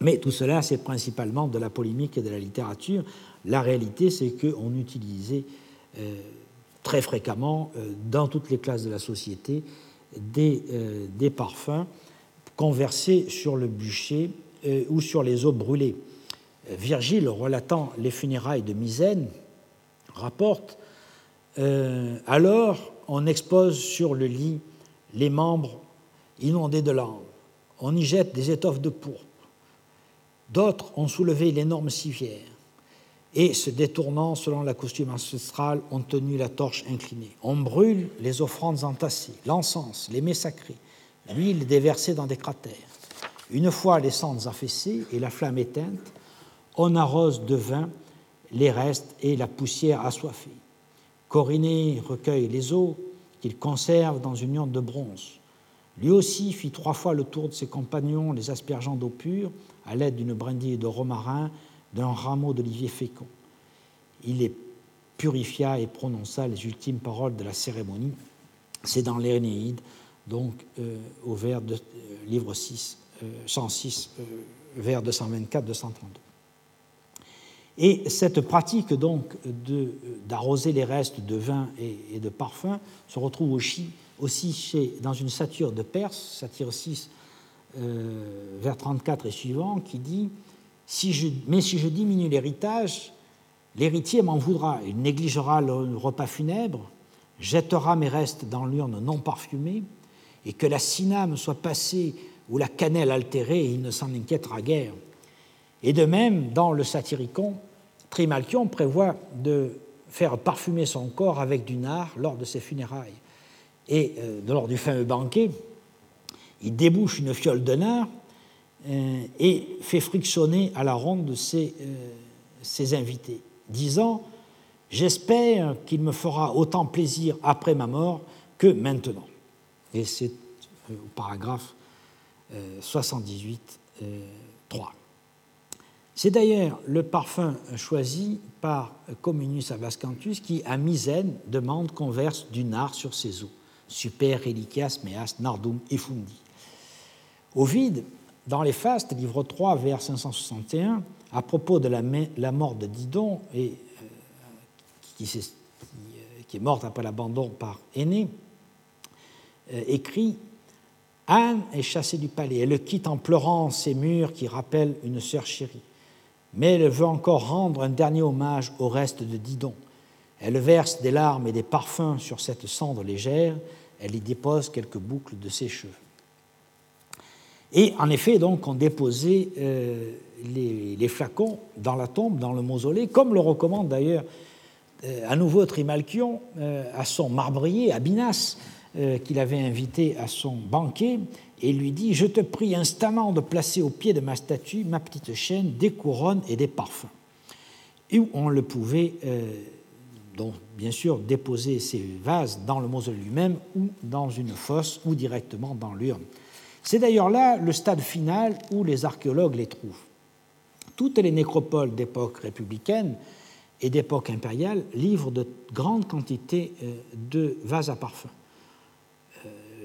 Mais tout cela, c'est principalement de la polémique et de la littérature. La réalité, c'est qu'on utilisait très fréquemment, dans toutes les classes de la société, des, des parfums conversés sur le bûcher euh, ou sur les eaux brûlées. Virgile, relatant les funérailles de Misène, rapporte euh, Alors on expose sur le lit les membres inondés de langue, on y jette des étoffes de pourpre. D'autres ont soulevé l'énorme civière et, se détournant selon la costume ancestrale, ont tenu la torche inclinée. On brûle les offrandes entassées, l'encens, les mets sacrés, l'huile déversée dans des cratères. Une fois les cendres affaissées et la flamme éteinte, on arrose de vin les restes et la poussière assoiffée. Coriné recueille les eaux qu'il conserve dans une urne de bronze. Lui aussi fit trois fois le tour de ses compagnons, les aspergeant d'eau pure, à l'aide d'une brindille de romarin, d'un rameau d'olivier fécond. Il les purifia et prononça les ultimes paroles de la cérémonie. C'est dans l'Énéide, donc euh, au vers de euh, livre 6, 106 euh, vers 224-232. Et cette pratique donc d'arroser les restes de vin et, de parfum se retrouve aussi, chez, dans une satire de Perse, satire 6, euh, vers 34 et suivant, qui dit Mais si je diminue l'héritage, l'héritier m'en voudra. Il négligera le repas funèbre, jettera mes restes dans l'urne non parfumée, et que la me soit passée ou la cannelle altérée, il ne s'en inquiétera guère. Et de même, dans le Satyricon, Trimalchion prévoit de faire parfumer son corps avec du nard lors de ses funérailles. Et euh, lors du fameux banquet, il débouche une fiole de nard et fait frictionner à la ronde ses, euh, ses invités, disant J'espère qu'il me fera autant plaisir après ma mort que maintenant. Et c'est au paragraphe 78, euh, 3. Euh, C'est d'ailleurs le parfum choisi par Communius Abascantus qui, à Misène, demande qu'on verse du nard sur ses eaux. Super reliquias meas nardum effundi. Ovide, dans les Fastes, livre 3, vers 561, à propos de la, mort de Didon, et, euh, qui, qui, est morte après l'abandon par Aîné, écrit Anne est chassée du palais. Elle le quitte en pleurant ses murs qui rappellent une sœur chérie. Mais elle veut encore rendre un dernier hommage au reste de Didon. Elle verse des larmes et des parfums sur cette cendre légère. Elle y dépose quelques boucles de ses cheveux. Et en effet, donc, on déposait euh, les, flacons dans la tombe, dans le mausolée, comme le recommande d'ailleurs euh, à nouveau Trimalchion euh, à son marbrier, à Binas, qu'il avait invité à son banquet et lui dit Je te prie instamment de placer au pied de ma statue ma petite chaîne, des couronnes et des parfums. Et où on le pouvait, donc bien sûr, déposer ces vases dans le mausolée lui-même ou dans une fosse ou directement dans l'urne. C'est d'ailleurs là le stade final où les archéologues les trouvent. Toutes les nécropoles d'époque républicaine et d'époque impériale livrent de grandes quantités euh, de vases à parfums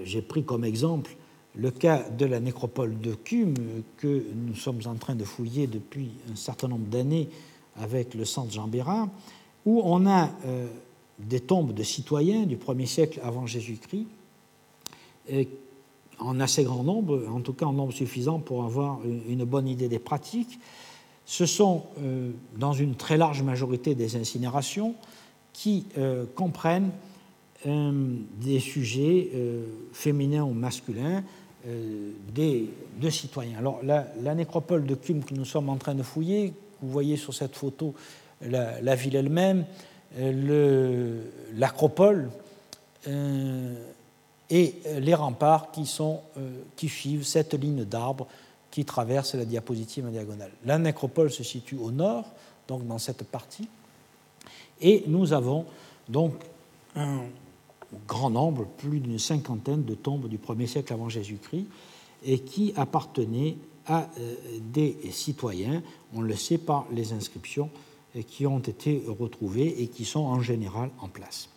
j'ai pris comme exemple le cas de la nécropole de Cume, que nous sommes en train de fouiller depuis un certain nombre d'années avec le centre Jean Bérard, où on a euh, des tombes de citoyens du 1er siècle avant Jésus-Christ, en assez grand nombre, en tout cas en nombre suffisant pour avoir une bonne idée des pratiques. Ce sont, euh, dans une très large majorité, des incinérations qui euh, comprennent des sujets féminins ou masculins, des, de citoyens. Alors, la, nécropole de Cume que nous sommes en train de fouiller, vous voyez sur cette photo la, ville elle-même, euh, l'acropole euh, et les remparts euh, qui suivent cette ligne d'arbres qui traverse la diapositive en diagonale. La nécropole se situe au nord, donc dans cette partie, et nous avons donc un grand nombre, plus d'une cinquantaine de tombes du 1er siècle avant Jésus-Christ, et qui appartenaient à des citoyens, on le sait par les inscriptions qui ont été retrouvés et qui sont en général en place.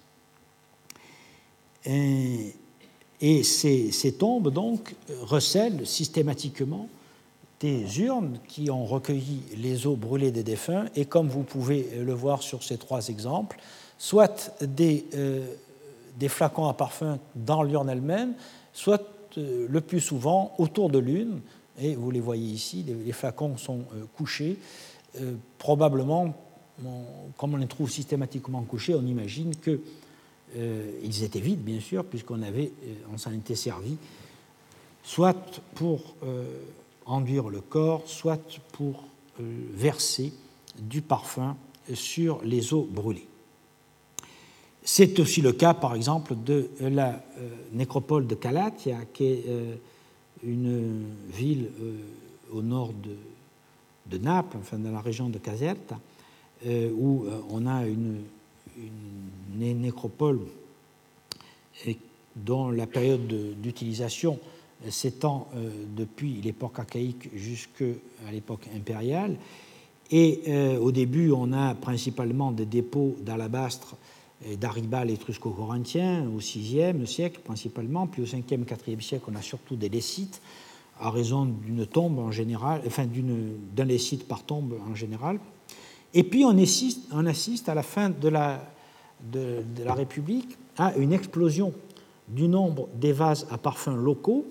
Ces, tombes, donc, recèlent systématiquement des urnes qui ont recueilli les eaux brûlées des défunts, et comme vous pouvez le voir sur ces trois exemples, soit des, euh, des flacons à parfum dans l'urne elle-même, soit euh, le plus souvent autour de l'une, et vous les voyez ici, les, flacons sont euh, couchés, probablement comme on les trouve systématiquement couchés, on imagine qu'ils euh, étaient vides, bien sûr, puisqu'on avait, euh, on s'en était servi, soit pour euh, enduire le corps, soit pour verser du parfum sur les eaux brûlées. C'est aussi le cas, par exemple, de la nécropole de Calatia, qui est une ville au nord de, Naples, enfin dans la région de Caserta, euh, où euh, on a une, nécropole dont la période d'utilisation s'étend euh, depuis l'époque archaïque jusqu'à l'époque impériale. Et au début, on a principalement des dépôts d'alabastre et d'aribal étrusco-corinthien au VIe siècle principalement, puis au 5e, 4e siècle, on a surtout des lécites à raison d'une tombe en général, enfin d'un lécite par tombe en général. Et puis on assiste, à la fin de la, République à une explosion du nombre des vases à parfums locaux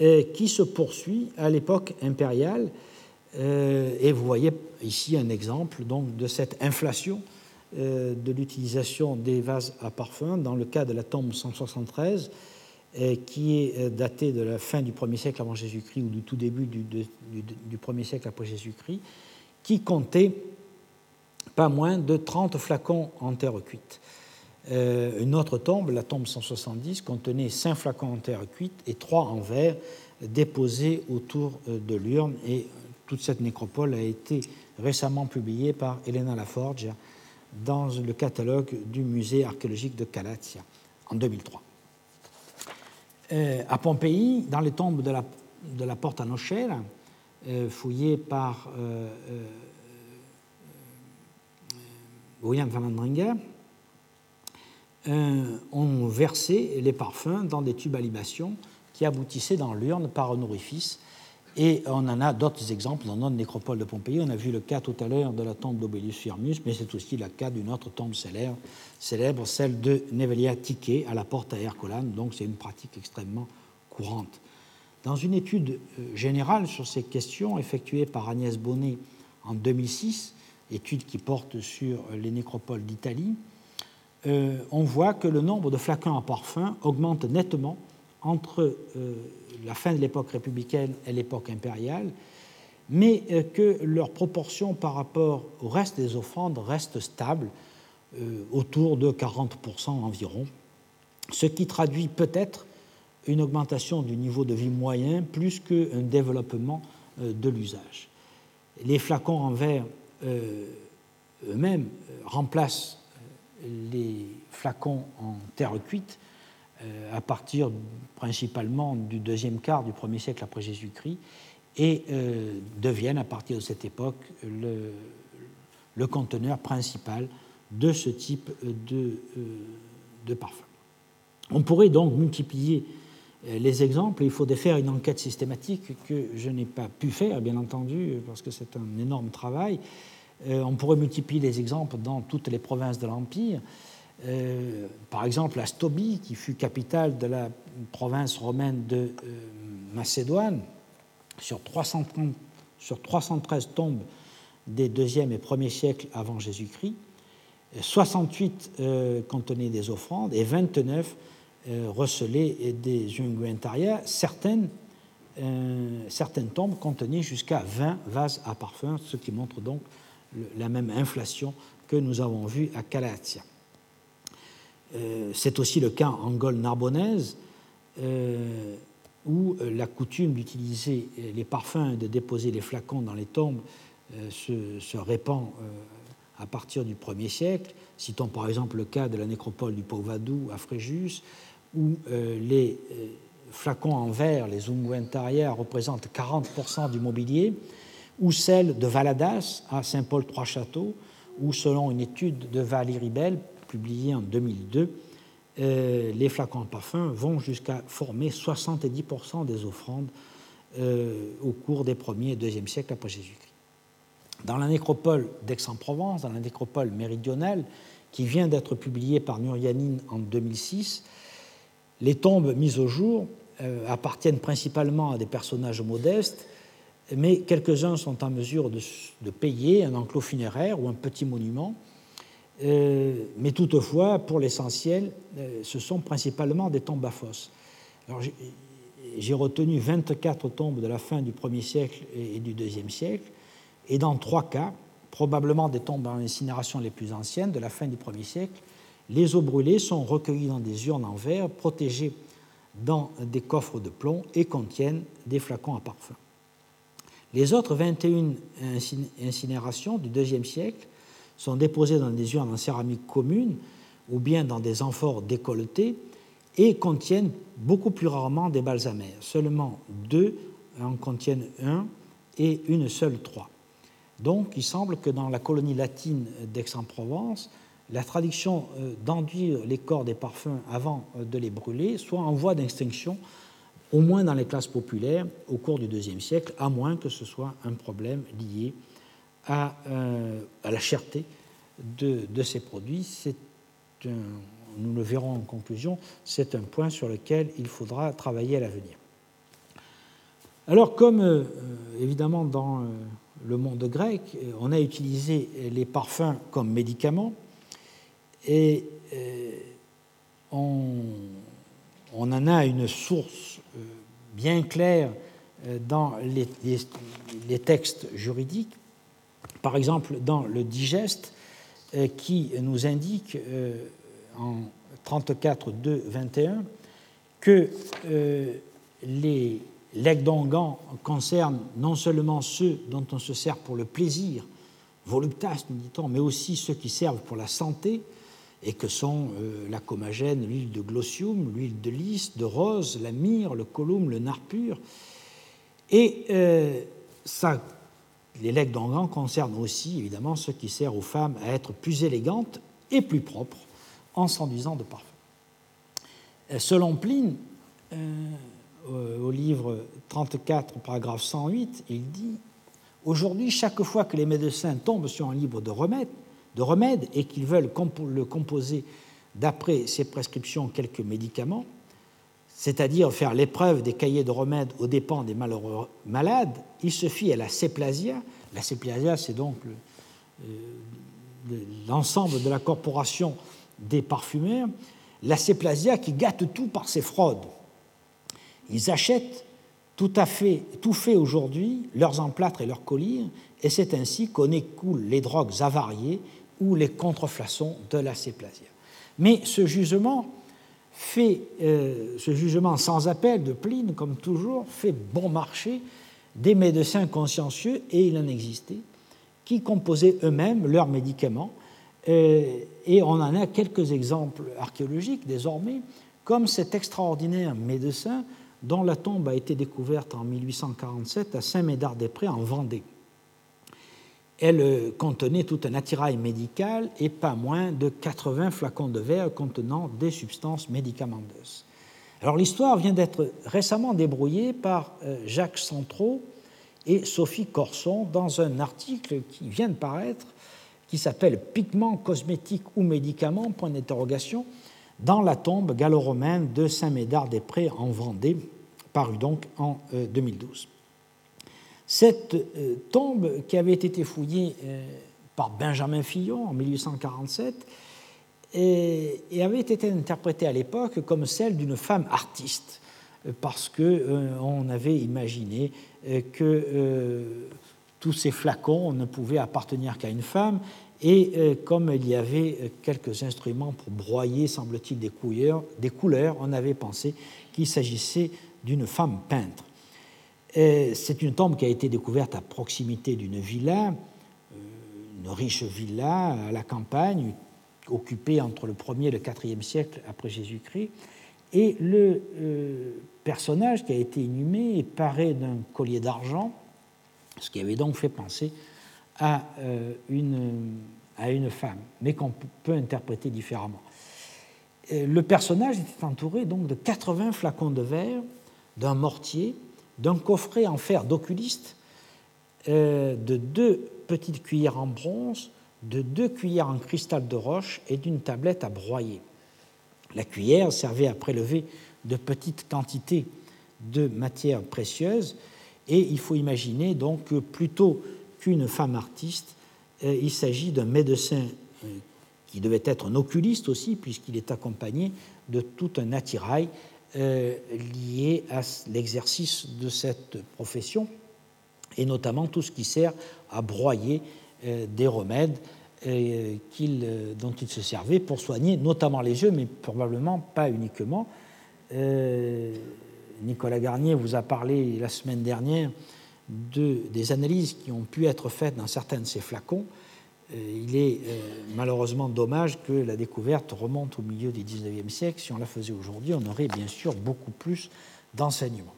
euh, qui se poursuit à l'époque impériale. Euh, et vous voyez ici un exemple donc, de cette inflation euh, de l'utilisation des vases à parfum dans le cas de la tombe 173 qui est datée de la fin du 1er siècle avant Jésus-Christ ou du tout début du, du 1er siècle après Jésus-Christ qui comptait pas moins de 30 flacons en terre cuite. Euh, une autre tombe, la tombe 170, contenait 5 flacons en terre cuite et 3 en verre déposés autour euh, de l'urne. Et toute cette nécropole a été récemment publiée par Elena Laforgia dans le catalogue du musée archéologique de Calatia en 2003. Euh, à Pompéi, dans les tombes de la, la porte à Nochelle, euh, fouillé par euh, euh, William Van Andringa, ont versé les parfums dans des tubes à libation qui aboutissaient dans l'urne par un orifice. Et on en a d'autres exemples dans notre nécropole de Pompéi. On a vu le cas tout à l'heure de la tombe d'Obelius Firmus, mais c'est aussi le cas d'une autre tombe célèbre, célèbre celle de Nevelia Tiquet à la porte à Herculane. Donc c'est une pratique extrêmement courante. Dans une étude euh, générale sur ces questions effectuée par Agnès Bonnet en 2006, étude qui porte sur les nécropoles d'Italie, euh, on voit que le nombre de flacons à parfum augmente nettement entre euh, la fin de l'époque républicaine et l'époque impériale, mais que leur proportion par rapport au reste des offrandes reste stable, autour de 40% environ, ce qui traduit peut-être une augmentation du niveau de vie moyen plus qu'un développement euh, de l'usage. Les flacons en verre euh, eux-mêmes euh, remplacent les flacons en terre cuite à partir principalement du deuxième quart du premier siècle après Jésus-Christ et deviennent à partir de cette époque le, conteneur principal de ce type de parfum. On pourrait donc multiplier les exemples. Il faut faire une enquête systématique que je n'ai pas pu faire, bien entendu, parce que c'est un énorme travail. on pourrait multiplier les exemples dans toutes les provinces de l'Empire. par exemple, la Stobie, qui fut capitale de la province romaine de Macédoine, sur, 330, sur 313 tombes des 2e et 1er siècles avant Jésus-Christ, 68 euh, contenaient des offrandes et 29 euh, recelaient des unguentaria. Certaines, euh, certaines tombes contenaient jusqu'à 20 vases à parfum, ce qui montre donc la même inflation que nous avons vue à Calatia. C'est aussi le cas en Gaule narbonnaise, où la coutume d'utiliser les parfums et de déposer les flacons dans les tombes se, répand à partir du 1er siècle. Citons par exemple le cas de la nécropole du Povadou à Fréjus, où euh, les euh, flacons en verre, les unguentaria, représentent 40% du mobilier, ou celle de Valadas à Saint-Paul-Trois-Châteaux, où selon une étude de Valérie Bell, publiée en 2002, euh, les flacons de parfum vont jusqu'à former 70% des offrandes au cours des 1er et 2e siècles après Jésus-Christ. Dans la nécropole d'Aix-en-Provence, dans la nécropole méridionale, qui vient d'être publiée par Nurianine en 2006, les tombes mises au jour euh, appartiennent principalement à des personnages modestes, mais quelques-uns sont en mesure de, payer un enclos funéraire ou un petit monument. Euh, mais toutefois, pour l'essentiel, euh, ce sont principalement des tombes à fosse. J'ai retenu 24 tombes de la fin du 1er siècle et du 2e siècle, et dans trois cas, probablement des tombes en incinération les plus anciennes de la fin du 1er siècle, les eaux brûlées sont recueillies dans des urnes en verre protégées dans des coffres de plomb et contiennent des flacons à parfum. Les autres 21 incinérations du IIe siècle sont déposées dans des urnes en céramique commune ou bien dans des amphores décolletées et contiennent beaucoup plus rarement des balsamères. Seulement deux en contiennent un et une seule trois. Donc, il semble que dans la colonie latine d'Aix-en-Provence, la tradition euh, d'enduire les corps des parfums avant euh, de les brûler soit en voie d'extinction, au moins dans les classes populaires, au cours du IIe siècle, à moins que ce soit un problème lié à, euh, la cherté de, ces produits. nous le verrons en conclusion, c'est un point sur lequel il faudra travailler à l'avenir. Alors, comme évidemment dans le monde grec, on a utilisé les parfums comme médicaments et euh, on, en a une source euh, bien claire euh, dans les, textes juridiques, par exemple dans le digeste qui nous indique en 34.2.21 que les Legs d'ongan concerne non seulement ceux dont on se sert pour le plaisir, voluptas, nous dit-on, mais aussi ceux qui servent pour la santé, et que sont euh, la comagène, l'huile de glossium, l'huile de lys, de rose, la myrrhe, le colum, le nard pur. Et euh, ça, les legs d'ongan concernent aussi, évidemment, ceux qui servent aux femmes à être plus élégantes et plus propres en s'enduisant de parfum. Euh, selon Pline, au livre 34, paragraphe 108, il dit Aujourd'hui, chaque fois que les médecins tombent sur un livre de remède, de remède et qu'ils veulent le composer d'après ses prescriptions quelques médicaments, c'est-à-dire faire l'épreuve des cahiers de remèdes aux dépens des malheureux malades, il se fie à la séplasia. La séplasia, c'est donc euh, l'ensemble de la corporation des parfumeurs. La séplasia qui gâte tout par ses fraudes. Ils achètent tout à fait, tout fait aujourd'hui, leurs emplâtres et leurs colliers, et c'est ainsi qu'on écoule les drogues avariées ou les contreflaçons de la séplasia. Mais ce jugement fait, euh, ce jugement sans appel de Pline, comme toujours, fait bon marché des médecins consciencieux, et il en existait, qui composaient eux-mêmes leurs médicaments. Euh, et on en a quelques exemples archéologiques désormais, comme cet extraordinaire médecin dont la tombe a été découverte en 1847 à Saint-Médard-des-Prés en Vendée. Elle euh, contenait tout un attirail médical et pas moins de 80 flacons de verre contenant des substances médicamenteuses. Alors l'histoire vient d'être récemment débrouillée par Jacques Centraux et Sophie Corson dans un article qui vient de paraître qui s'appelle Pigments cosmétiques ou médicaments point d'interrogation dans la tombe gallo-romaine de Saint-Médard-des-Prés en Vendée, paru donc en 2012. Cette euh, tombe qui avait été fouillée euh, par Benjamin Fillon en 1847 et, avait été interprétée à l'époque comme celle d'une femme artiste, parce qu'on euh, avait imaginé que tous ces flacons ne pouvaient appartenir qu'à une femme, et comme il y avait quelques instruments pour broyer, semble-t-il, des couleurs, on avait pensé qu'il s'agissait d'une femme peintre. C'est une tombe qui a été découverte à proximité d'une villa, euh, une riche villa à la campagne, occupée entre le 1er et le 4e siècle après Jésus-Christ. Et le euh, personnage qui a été inhumé est paré d'un collier d'argent, ce qui avait donc fait penser à, euh, une, à une femme, mais qu'on peut interpréter différemment. Le personnage était entouré donc de 80 flacons de verre, d'un mortier, d'un coffret en fer d'oculiste, euh, de deux petites cuillères en bronze, de deux cuillères en cristal de roche et d'une tablette à broyer. La cuillère servait à prélever de petites quantités de matières précieuses et il faut imaginer donc que plutôt qu'une femme artiste, euh, il s'agit d'un médecin euh, qui devait être un oculiste aussi puisqu'il est accompagné de tout un attirail euh, lié à l'exercice de cette profession, et notamment tout ce qui sert à broyer euh, des remèdes euh, dont il se servait pour soigner notamment les yeux, mais probablement pas uniquement. Nicolas Garnier vous a parlé la semaine dernière de, des analyses qui ont pu être faites dans certains de ces flacons euh, il est euh, malheureusement dommage que la découverte remonte au milieu du XIXe siècle. Si on la faisait aujourd'hui, on aurait bien sûr beaucoup plus d'enseignements.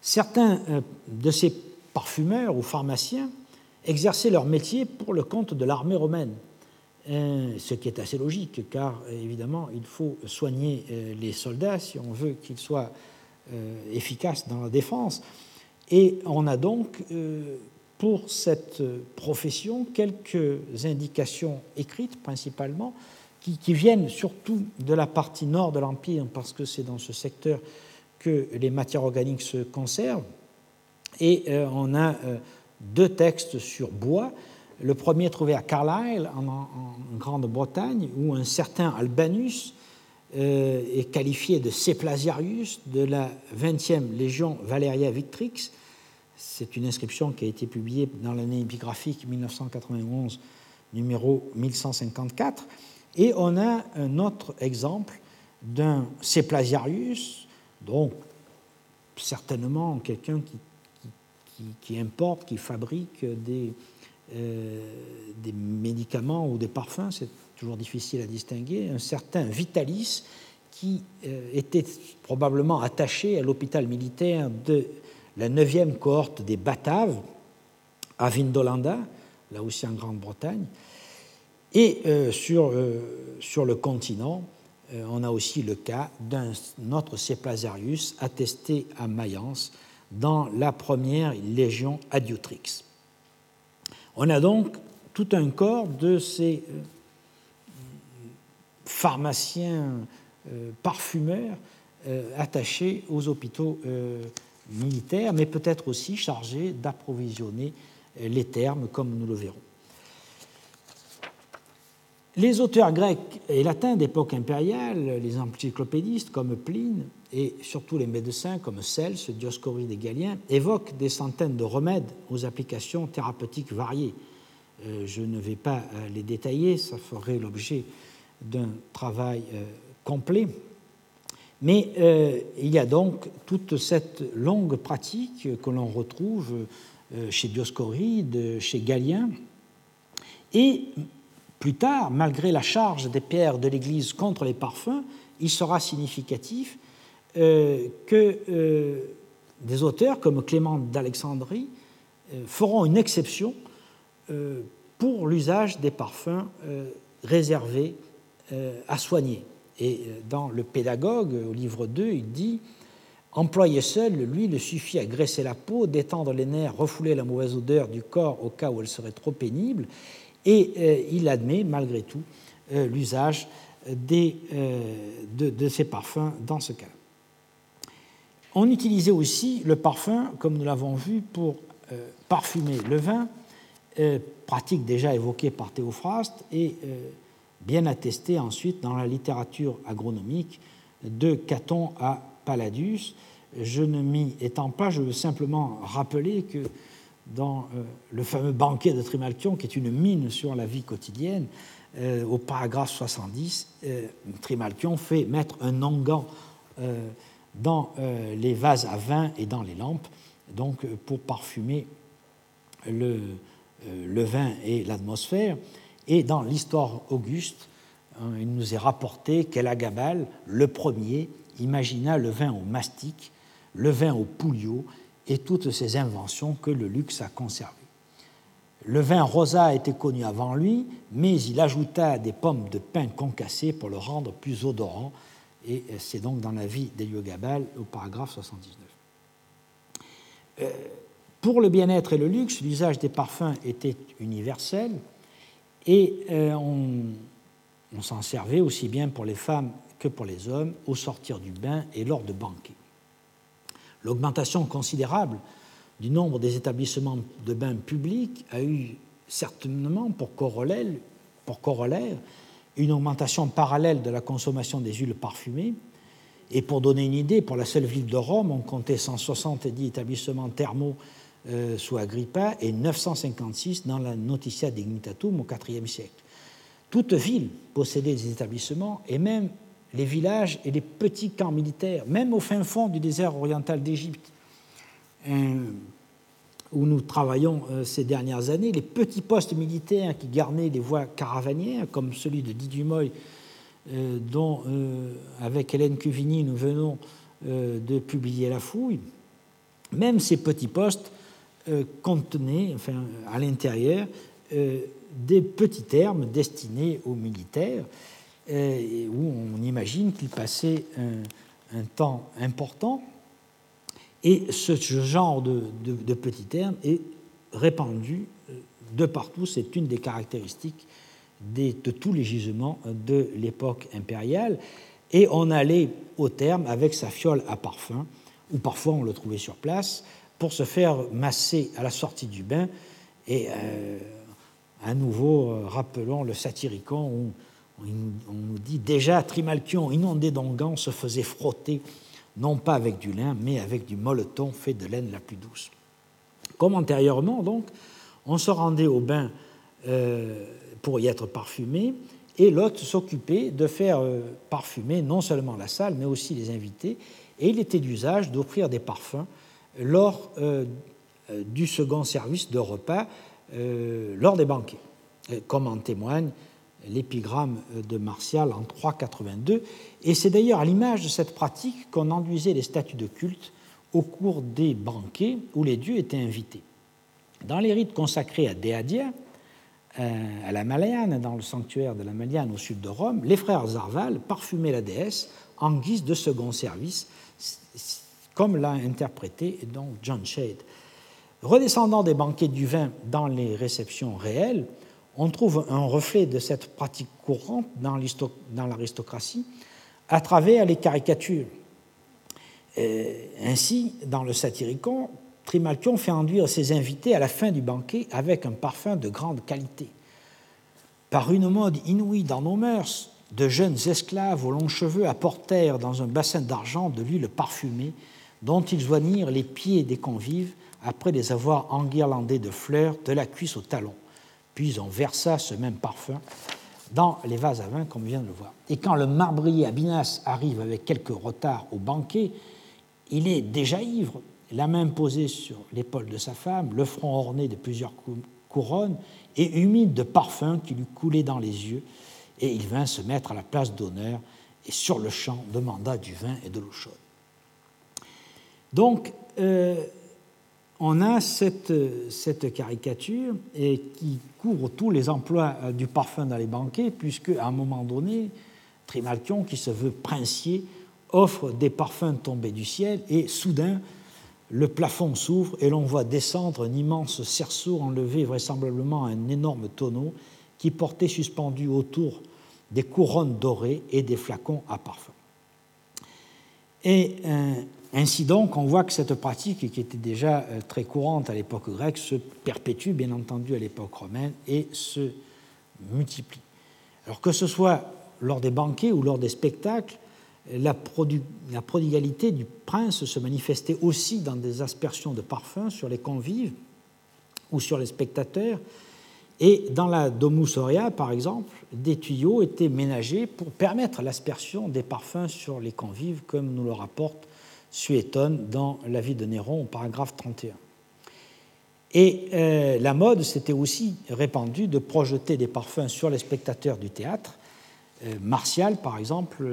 Certains euh, de ces parfumeurs ou pharmaciens exerçaient leur métier pour le compte de l'armée romaine, ce qui est assez logique, car évidemment, il faut soigner les soldats si on veut qu'ils soient efficaces dans la défense. Et on a donc pour cette profession quelques indications écrites principalement, qui, viennent surtout de la partie nord de l'Empire, parce que c'est dans ce secteur que les matières organiques se conservent. Et euh, on a euh, deux textes sur bois. Le premier trouvé à Carlisle, en, Grande-Bretagne, où un certain Albanus euh, est qualifié de Ceplasiarius de la 20e Légion Valeria Victrix, c'est une inscription qui a été publiée dans l'année épigraphique 1991, numéro 1154. Et on a un autre exemple d'un Ceplasiarius, donc certainement quelqu'un qui, importe, qui fabrique des, euh, des médicaments ou des parfums, c'est toujours difficile à distinguer, un certain Vitalis qui euh, était probablement attaché à l'hôpital militaire de la neuvième cohorte des Bataves à Vindolanda, là aussi en Grande-Bretagne. Et euh, sur, euh, sur, le continent, euh, on a aussi le cas d'un autre Ceplasarius attesté à Mayence dans la première légion Adiutrix. On a donc tout un corps de ces pharmaciens, parfumeurs attachés aux hôpitaux militaire, mais peut-être aussi chargé d'approvisionner les termes, comme nous le verrons. Les auteurs grecs et latins d'époque impériale, les encyclopédistes comme Pline et surtout les médecins comme Cels, Dioscoride et Galien, évoquent des centaines de remèdes aux applications thérapeutiques variées. Euh, je ne vais pas euh, les détailler, ça ferait l'objet d'un travail euh, complet. Mais euh, il y a donc toute cette longue pratique que l'on retrouve euh, chez Dioscoride, chez Galien. Et plus tard, malgré la charge des pierres de l'Église contre les parfums, il sera significatif euh, que des auteurs comme Clément d'Alexandrie feront une exception pour l'usage des parfums réservés à soigner Et dans Le Pédagogue, au livre 2, il dit Employé seul, l'huile suffit à graisser la peau, détendre les nerfs, refouler la mauvaise odeur du corps au cas où elle serait trop pénible. Et il admet, malgré tout, l'usage des, de, ces parfums dans ce cas. On utilisait aussi le parfum, comme nous l'avons vu, pour euh, parfumer le vin, euh, pratique déjà évoquée par Théophraste et euh, bien attestée ensuite dans la littérature agronomique de Caton à Palladius. Je ne m'y étends pas, je veux simplement rappeler que dans le fameux banquet de Trimalchion, qui est une mine sur la vie quotidienne, au paragraphe 70, Trimalchion fait mettre un onguent dans les vases à vin et dans les lampes donc pour parfumer euh, le vin et l'atmosphère. Et dans l'histoire auguste, hein, il nous est rapporté qu'Elagabal, le premier, imagina le vin au mastic, le vin au pouliot et toutes ces inventions que le luxe a conservées. Le vin rosa était connu avant lui, mais il ajouta des pommes de pin concassées pour le rendre plus odorant, et c'est donc dans la vie d'Eliogabal au paragraphe 79. Euh, pour le bien-être et le luxe, l'usage des parfums était universel et euh, on, s'en servait aussi bien pour les femmes que pour les hommes au sortir du bain et lors de banquets. L'augmentation considérable du nombre des établissements de bains publics a eu certainement pour corollaire, pour corollaire une augmentation parallèle de la consommation des huiles parfumées et pour donner une idée, pour la seule ville de Rome, on comptait 170 établissements thermaux euh, sous Agrippa et 956 dans la Noticia Dignitatum au IVe siècle. Toute ville possédait des établissements et même les villages et les petits camps militaires, même au fin fond du désert oriental d'Égypte, euh, où nous travaillons euh, ces dernières années, les petits postes militaires qui garnaient les voies caravanières, comme celui de Didumoy dont, avec Hélène Cuvigny, nous venons de publier La Fouille, même ces petits postes contenaient, enfin, à l'intérieur, des petits termes destinés aux militaires, où on imagine qu'ils passaient un, temps important. Et ce genre de, de petits termes est répandu de partout, c'est une des caractéristiques de, tous les gisements de l'époque impériale, et on allait au terme avec sa fiole à parfum, ou parfois on le trouvait sur place, pour se faire masser à la sortie du bain. Et euh, à nouveau, euh, rappelons le satyricon où on nous dit déjà Trimalchion, inondé d'onguents, se faisait frotter, non pas avec du lin, mais avec du molleton fait de laine la plus douce. Comme antérieurement, donc, on se rendait au bain euh, pour y être parfumé, et l'hôte s'occupait de faire parfumer non seulement la salle, mais aussi les invités, et il était d'usage d'offrir des parfums lors euh, euh, du second service de repas, lors des banquets, comme en témoigne l'épigramme de Martial en 382. Et c'est d'ailleurs à l'image de cette pratique qu'on enduisait les statues de culte au cours des banquets où les dieux étaient invités. Dans les rites consacrés à Déadia, euh, à la Maliane, dans le sanctuaire de la Maliane au sud de Rome, les frères Zarval parfumaient la déesse en guise de second service, comme l'a interprété donc John Shade. Redescendant des banquets du vin dans les réceptions réelles, on trouve un reflet de cette pratique courante dans l'aristocratie à travers les caricatures. Euh, ainsi, dans le Satyricon, Trimalchion fait enduire ses invités à la fin du banquet avec un parfum de grande qualité. Par une mode inouïe dans nos mœurs, de jeunes esclaves aux longs cheveux apportèrent dans un bassin d'argent de l'huile parfumée dont ils joignirent les pieds des convives après les avoir enguirlandés de fleurs de la cuisse au talon. Puis on versa ce même parfum dans les vases à vin, comme on vient de le voir. Et quand le marbrier Abinas arrive avec quelques retards au banquet, il est déjà ivre la main posée sur l'épaule de sa femme, le front orné de plusieurs couronnes et humide de parfums qui lui coulaient dans les yeux, et il vint se mettre à la place d'honneur et sur le champ demanda du vin et de l'eau chaude. Donc, euh, on a cette, caricature qui couvre tous les emplois euh, du parfum dans les banquets, puisque à un moment donné, Trimalchion, qui se veut princier, offre des parfums tombés du ciel et soudain, le plafond s'ouvre et l'on voit descendre un immense cerceau enlevé vraisemblablement un énorme tonneau qui portait suspendu autour des couronnes dorées et des flacons à parfum. Et euh, ainsi donc, on voit que cette pratique, qui était déjà euh, très courante à l'époque grecque, se perpétue bien entendu à l'époque romaine et se multiplie. Alors que ce soit lors des banquets ou lors des spectacles, la, prodigalité du prince se manifestait aussi dans des aspersions de parfums sur les convives ou sur les spectateurs. Et dans la Domus Aurea, par exemple, des tuyaux étaient ménagés pour permettre l'aspersion des parfums sur les convives, comme nous le rapporte Suétone dans La vie de Néron au paragraphe 31. Et euh, la mode s'était aussi répandue de projeter des parfums sur les spectateurs du théâtre. Euh, Martial, par exemple,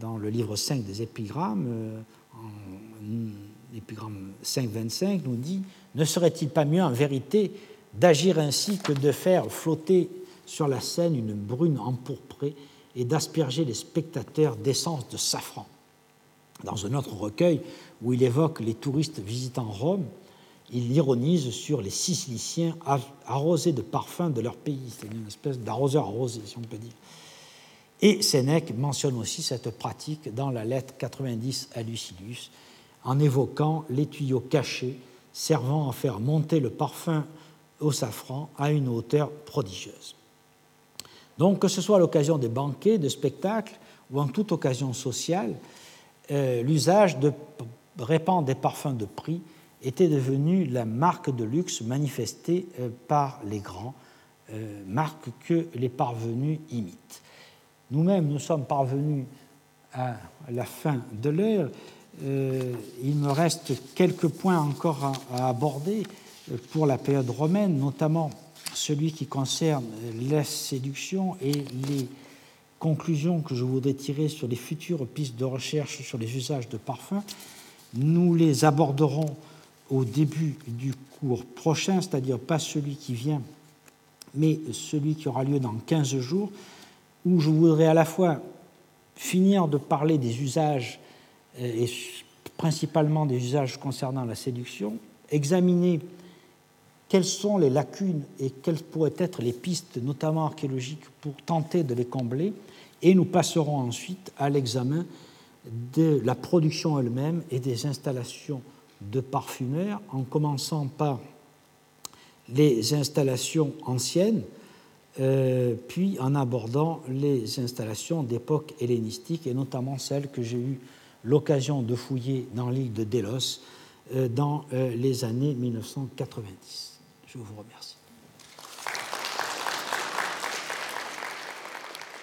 dans le livre 5 des épigrammes, euh, en épigramme 5.25, nous dit Ne serait-il pas mieux en vérité d'agir ainsi que de faire flotter sur la scène une brune empourprée et d'asperger les spectateurs d'essence de safran? Dans un autre recueil où il évoque les touristes visitant Rome, il ironise sur les Siciliciens arrosés de parfums de leur pays, c'est une espèce d'arroseur arrosé, si on peut dire. Et Sénèque mentionne aussi cette pratique dans la lettre 90 à Lucilius, en évoquant les tuyaux cachés servant à faire monter le parfum au safran à une hauteur prodigieuse. Donc, que ce soit à l'occasion des banquets, de spectacles ou en toute occasion sociale, euh, l'usage de répandre des parfums de prix était devenu la marque de luxe manifestée euh, par les grands, euh, marque que les parvenus imitent. Nous-mêmes, nous sommes parvenus à la fin de l'heure. Il me reste quelques points encore à, aborder pour la période romaine, notamment celui qui concerne la séduction et les conclusions que je voudrais tirer sur les futures pistes de recherche sur les usages de parfums. Nous les aborderons au début du cours prochain, c'est-à-dire pas celui qui vient, mais celui qui aura lieu dans 15 jours, où je voudrais à la fois finir de parler des usages, euh, et principalement des usages concernant la séduction, examiner quelles sont les lacunes et quelles pourraient être les pistes, notamment archéologiques, pour tenter de les combler, et nous passerons ensuite à l'examen de la production elle-même et des installations de parfumeurs, en commençant par les installations anciennes, euh, puis en abordant les installations d'époque hellénistique et notamment celles que j'ai eu l'occasion de fouiller dans l'île de Délos euh, dans euh, les années 1990. Je vous remercie.